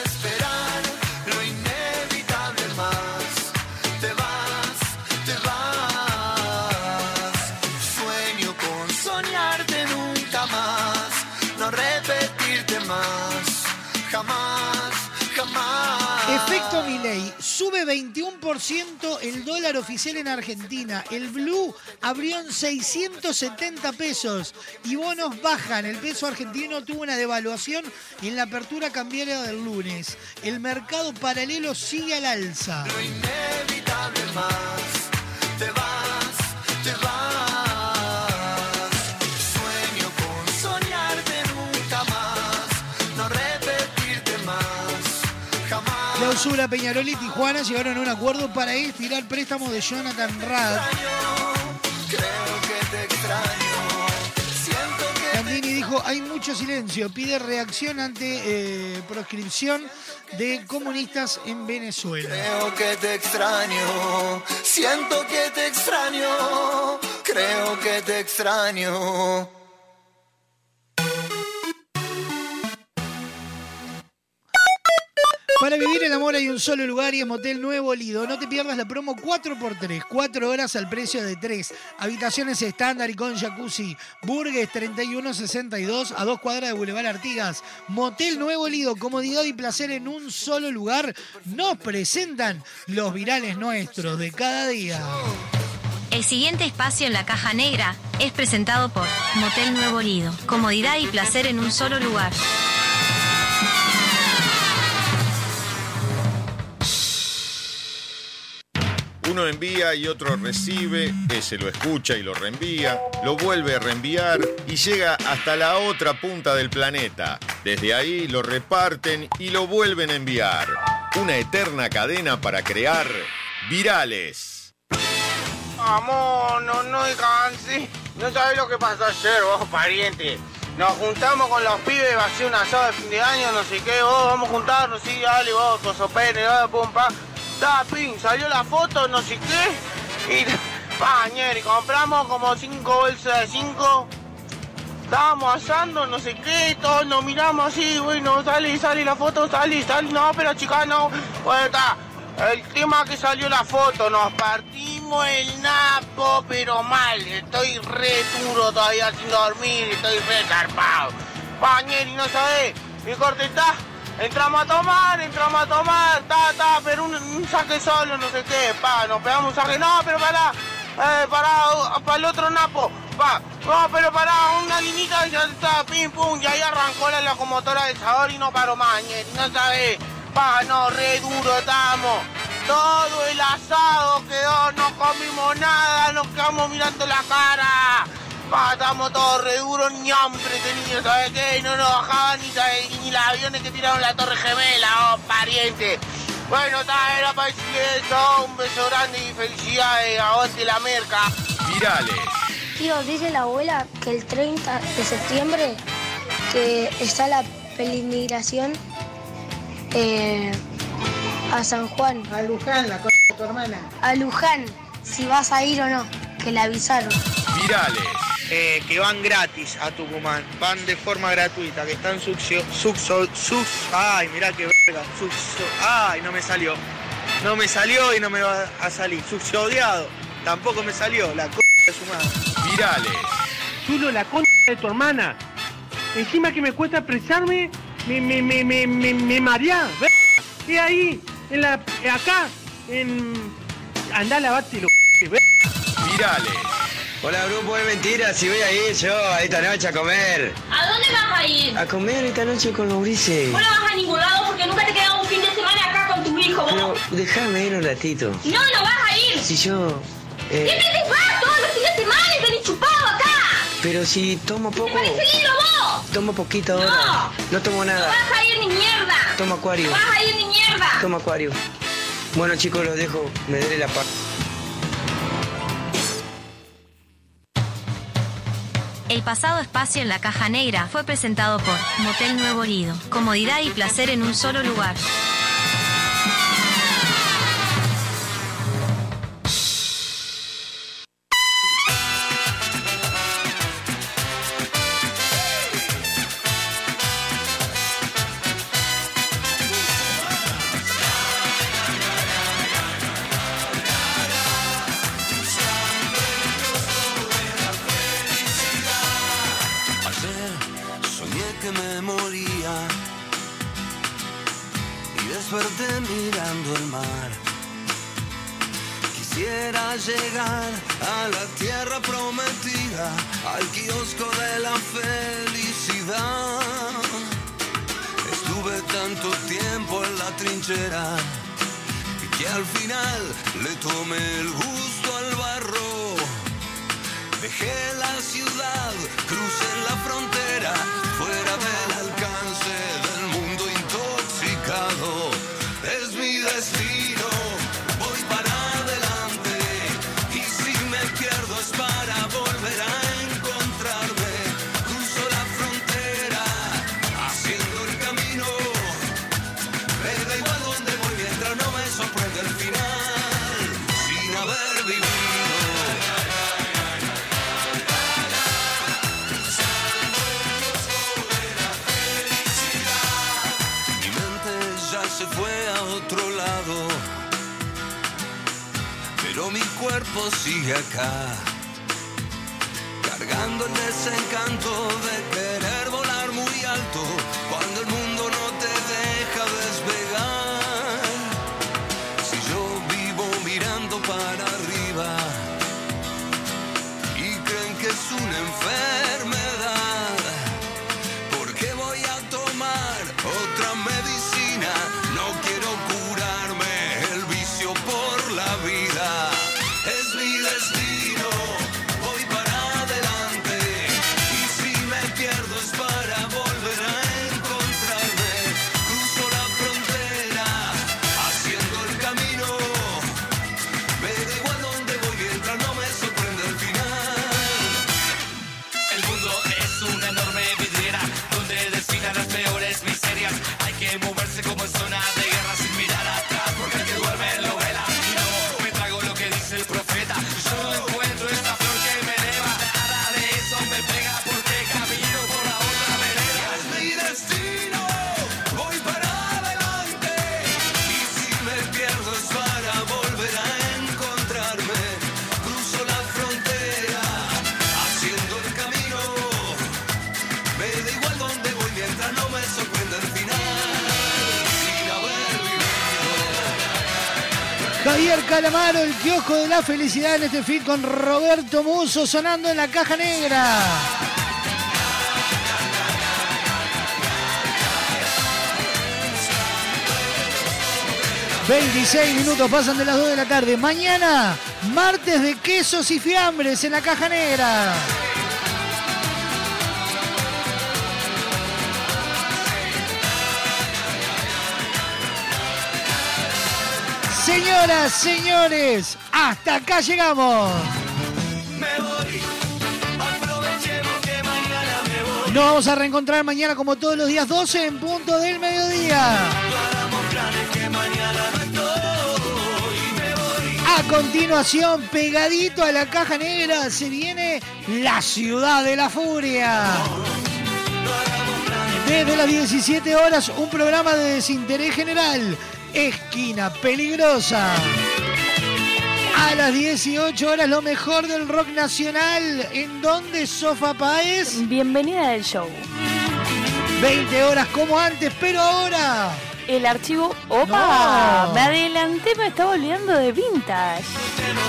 Speaker 2: Sube 21% el dólar oficial en Argentina. El blue abrió en 670 pesos y bonos bajan. El peso argentino tuvo una devaluación en la apertura cambiaria del lunes. El mercado paralelo sigue al alza.
Speaker 17: Lo inevitable más.
Speaker 2: Clausura Peñarol y Tijuana llegaron a un acuerdo para estirar préstamos de Jonathan Rad. Candini dijo, hay mucho silencio, pide reacción ante eh, proscripción de comunistas en Venezuela.
Speaker 17: Creo que te extraño, siento que te extraño, creo que te extraño.
Speaker 2: Para vivir el amor hay un solo lugar y es Motel Nuevo Lido. No te pierdas la promo 4x3, 4 horas al precio de 3. Habitaciones estándar y con jacuzzi. Burgues 3162 a 2 cuadras de Boulevard Artigas. Motel Nuevo Lido, comodidad y placer en un solo lugar. Nos presentan los virales nuestros de cada día.
Speaker 1: El siguiente espacio en la caja negra es presentado por Motel Nuevo Lido. Comodidad y placer en un solo lugar.
Speaker 15: Uno envía y otro recibe, ese lo escucha y lo reenvía, lo vuelve a reenviar y llega hasta la otra punta del planeta. Desde ahí lo reparten y lo vuelven a enviar. Una eterna cadena para crear virales.
Speaker 50: Amor, no, no canse. No sabes lo que pasó ayer, vos, pariente. Nos juntamos con los pibes, va a hacer un asado de fin de año, no sé qué, vos, vamos a juntarnos, sí, dale, vos, cosopene, dale, pum, pa. Da, pin, salió la foto, no sé qué. Y, pañer, y compramos como cinco bolsas de cinco. Estábamos asando, no sé qué, todos nos miramos así, bueno, sale, sale la foto, sale, sale, no, pero chica, no. Bueno, está. El tema que salió la foto, nos partimos el napo, pero mal. Estoy re duro todavía sin dormir, estoy re zarpado. Pañeri, no sabés, mi corte está. Entramos a tomar, entramos a tomar, ta, ta, pero un, un saque solo, no sé qué, pa, nos pegamos un saque, no, pero pará. Eh, pará, para el otro napo. Va, no, pero pará, una linita ya está, pim pum, y ahí arrancó la locomotora del sabor y no paró más, no sabés. Pa, no, re duro estamos. Todo el asado quedó, no comimos nada, nos quedamos mirando la cara. Pa, estamos todos re duros, ni hambre teníamos, ¿sabes qué? No nos bajaban ni, ¿sabes? ni los aviones que tiraron la torre gemela, oh, pariente. Bueno, está, era para decirle eso, un beso grande y felicidades, aguante la merca.
Speaker 51: Virales.
Speaker 52: Tío, dice la abuela que el 30 de septiembre que está la peregrinación eh, a San Juan.
Speaker 2: A Luján, la cosa de tu hermana.
Speaker 52: A Luján, si vas a ir o no, que la avisaron.
Speaker 51: Virales.
Speaker 50: Eh, que van gratis a Tucumán, van de forma gratuita, que están succio, sus, ay, mirá qué verga, sucso, ay, no me salió, no me salió y no me va a salir, succiodiado, tampoco me salió, la c de su madre.
Speaker 51: Virales.
Speaker 53: Chulo, la concha de tu hermana. Encima que me cuesta expresarme, me, me, me, me, me, me marea. ver- Y ahí, en la, acá, en... Andá a lavarte los c- ver-
Speaker 51: Virales.
Speaker 54: Hola grupo de mentiras, si voy a ir yo a esta noche a comer.
Speaker 33: ¿A dónde vas a ir?
Speaker 54: A comer esta noche con los grises.
Speaker 33: Vos no vas a ningún lado porque nunca te queda un fin de semana acá con tu hijo.
Speaker 54: Pero
Speaker 33: vos.
Speaker 54: déjame ir un ratito.
Speaker 33: No, no vas a ir.
Speaker 54: Si yo... eh,
Speaker 33: Siempre te vas todos los fines de semana y venís chupado acá.
Speaker 54: pero si tomo poco...
Speaker 33: ¡Venís seguilo vos!
Speaker 54: Tomo poquito
Speaker 33: No.
Speaker 54: ahora. No tomo
Speaker 33: No
Speaker 54: nada.
Speaker 33: vas a ir ni mierda.
Speaker 54: Tomo acuario.
Speaker 33: No vas a ir ni mierda.
Speaker 54: Tomo acuario. Bueno chicos, los dejo. Me daré la paz.
Speaker 1: El pasado espacio en la caja negra fue presentado por Motel Nuevo Lido. Comodidad y placer en un solo lugar.
Speaker 14: Tiempo en la trinchera y que al final le tomé el gusto al barro. Dejé la ciudad, crucé la frontera, fuera del alcance mi cuerpo sigue acá, cargando el desencanto de
Speaker 2: Calamaro, el kiosco de la felicidad en este fin con Roberto Muso sonando en la caja negra. ...26 minutos pasan de las 2 de la tarde. Mañana, martes de quesos y fiambres en la caja negra. Señoras, señores, hasta acá llegamos. Nos vamos a reencontrar mañana como todos los días 12 en punto del mediodía. A continuación, pegadito a la caja negra, se viene la ciudad de la furia. Desde las 17 horas, un programa de desinterés general. Esquina peligrosa. A las 18 horas, lo mejor del rock nacional. ¿En dónde, Sofa Paez?
Speaker 3: Bienvenida del show.
Speaker 2: 20 horas como antes, pero ahora.
Speaker 3: El archivo. ¡Opa!
Speaker 2: No.
Speaker 3: Me adelanté, me estaba olvidando de Vintage.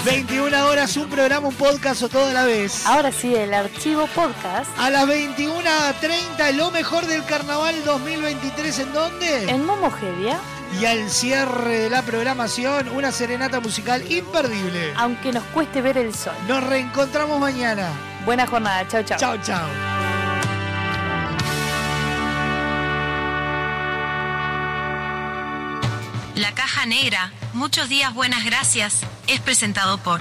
Speaker 2: 21 horas, un programa, un podcast o todo a la vez.
Speaker 3: Ahora sí, el archivo podcast.
Speaker 2: A las 21.30, lo mejor del carnaval 2023. ¿En dónde?
Speaker 3: En Momogedia.
Speaker 2: Y al cierre de la programación, una serenata musical imperdible.
Speaker 3: Aunque nos cueste ver el sol.
Speaker 2: Nos reencontramos mañana.
Speaker 3: Buena jornada. Chau, chau.
Speaker 2: Chau, chau.
Speaker 1: La caja negra, muchos días buenas gracias, es presentado por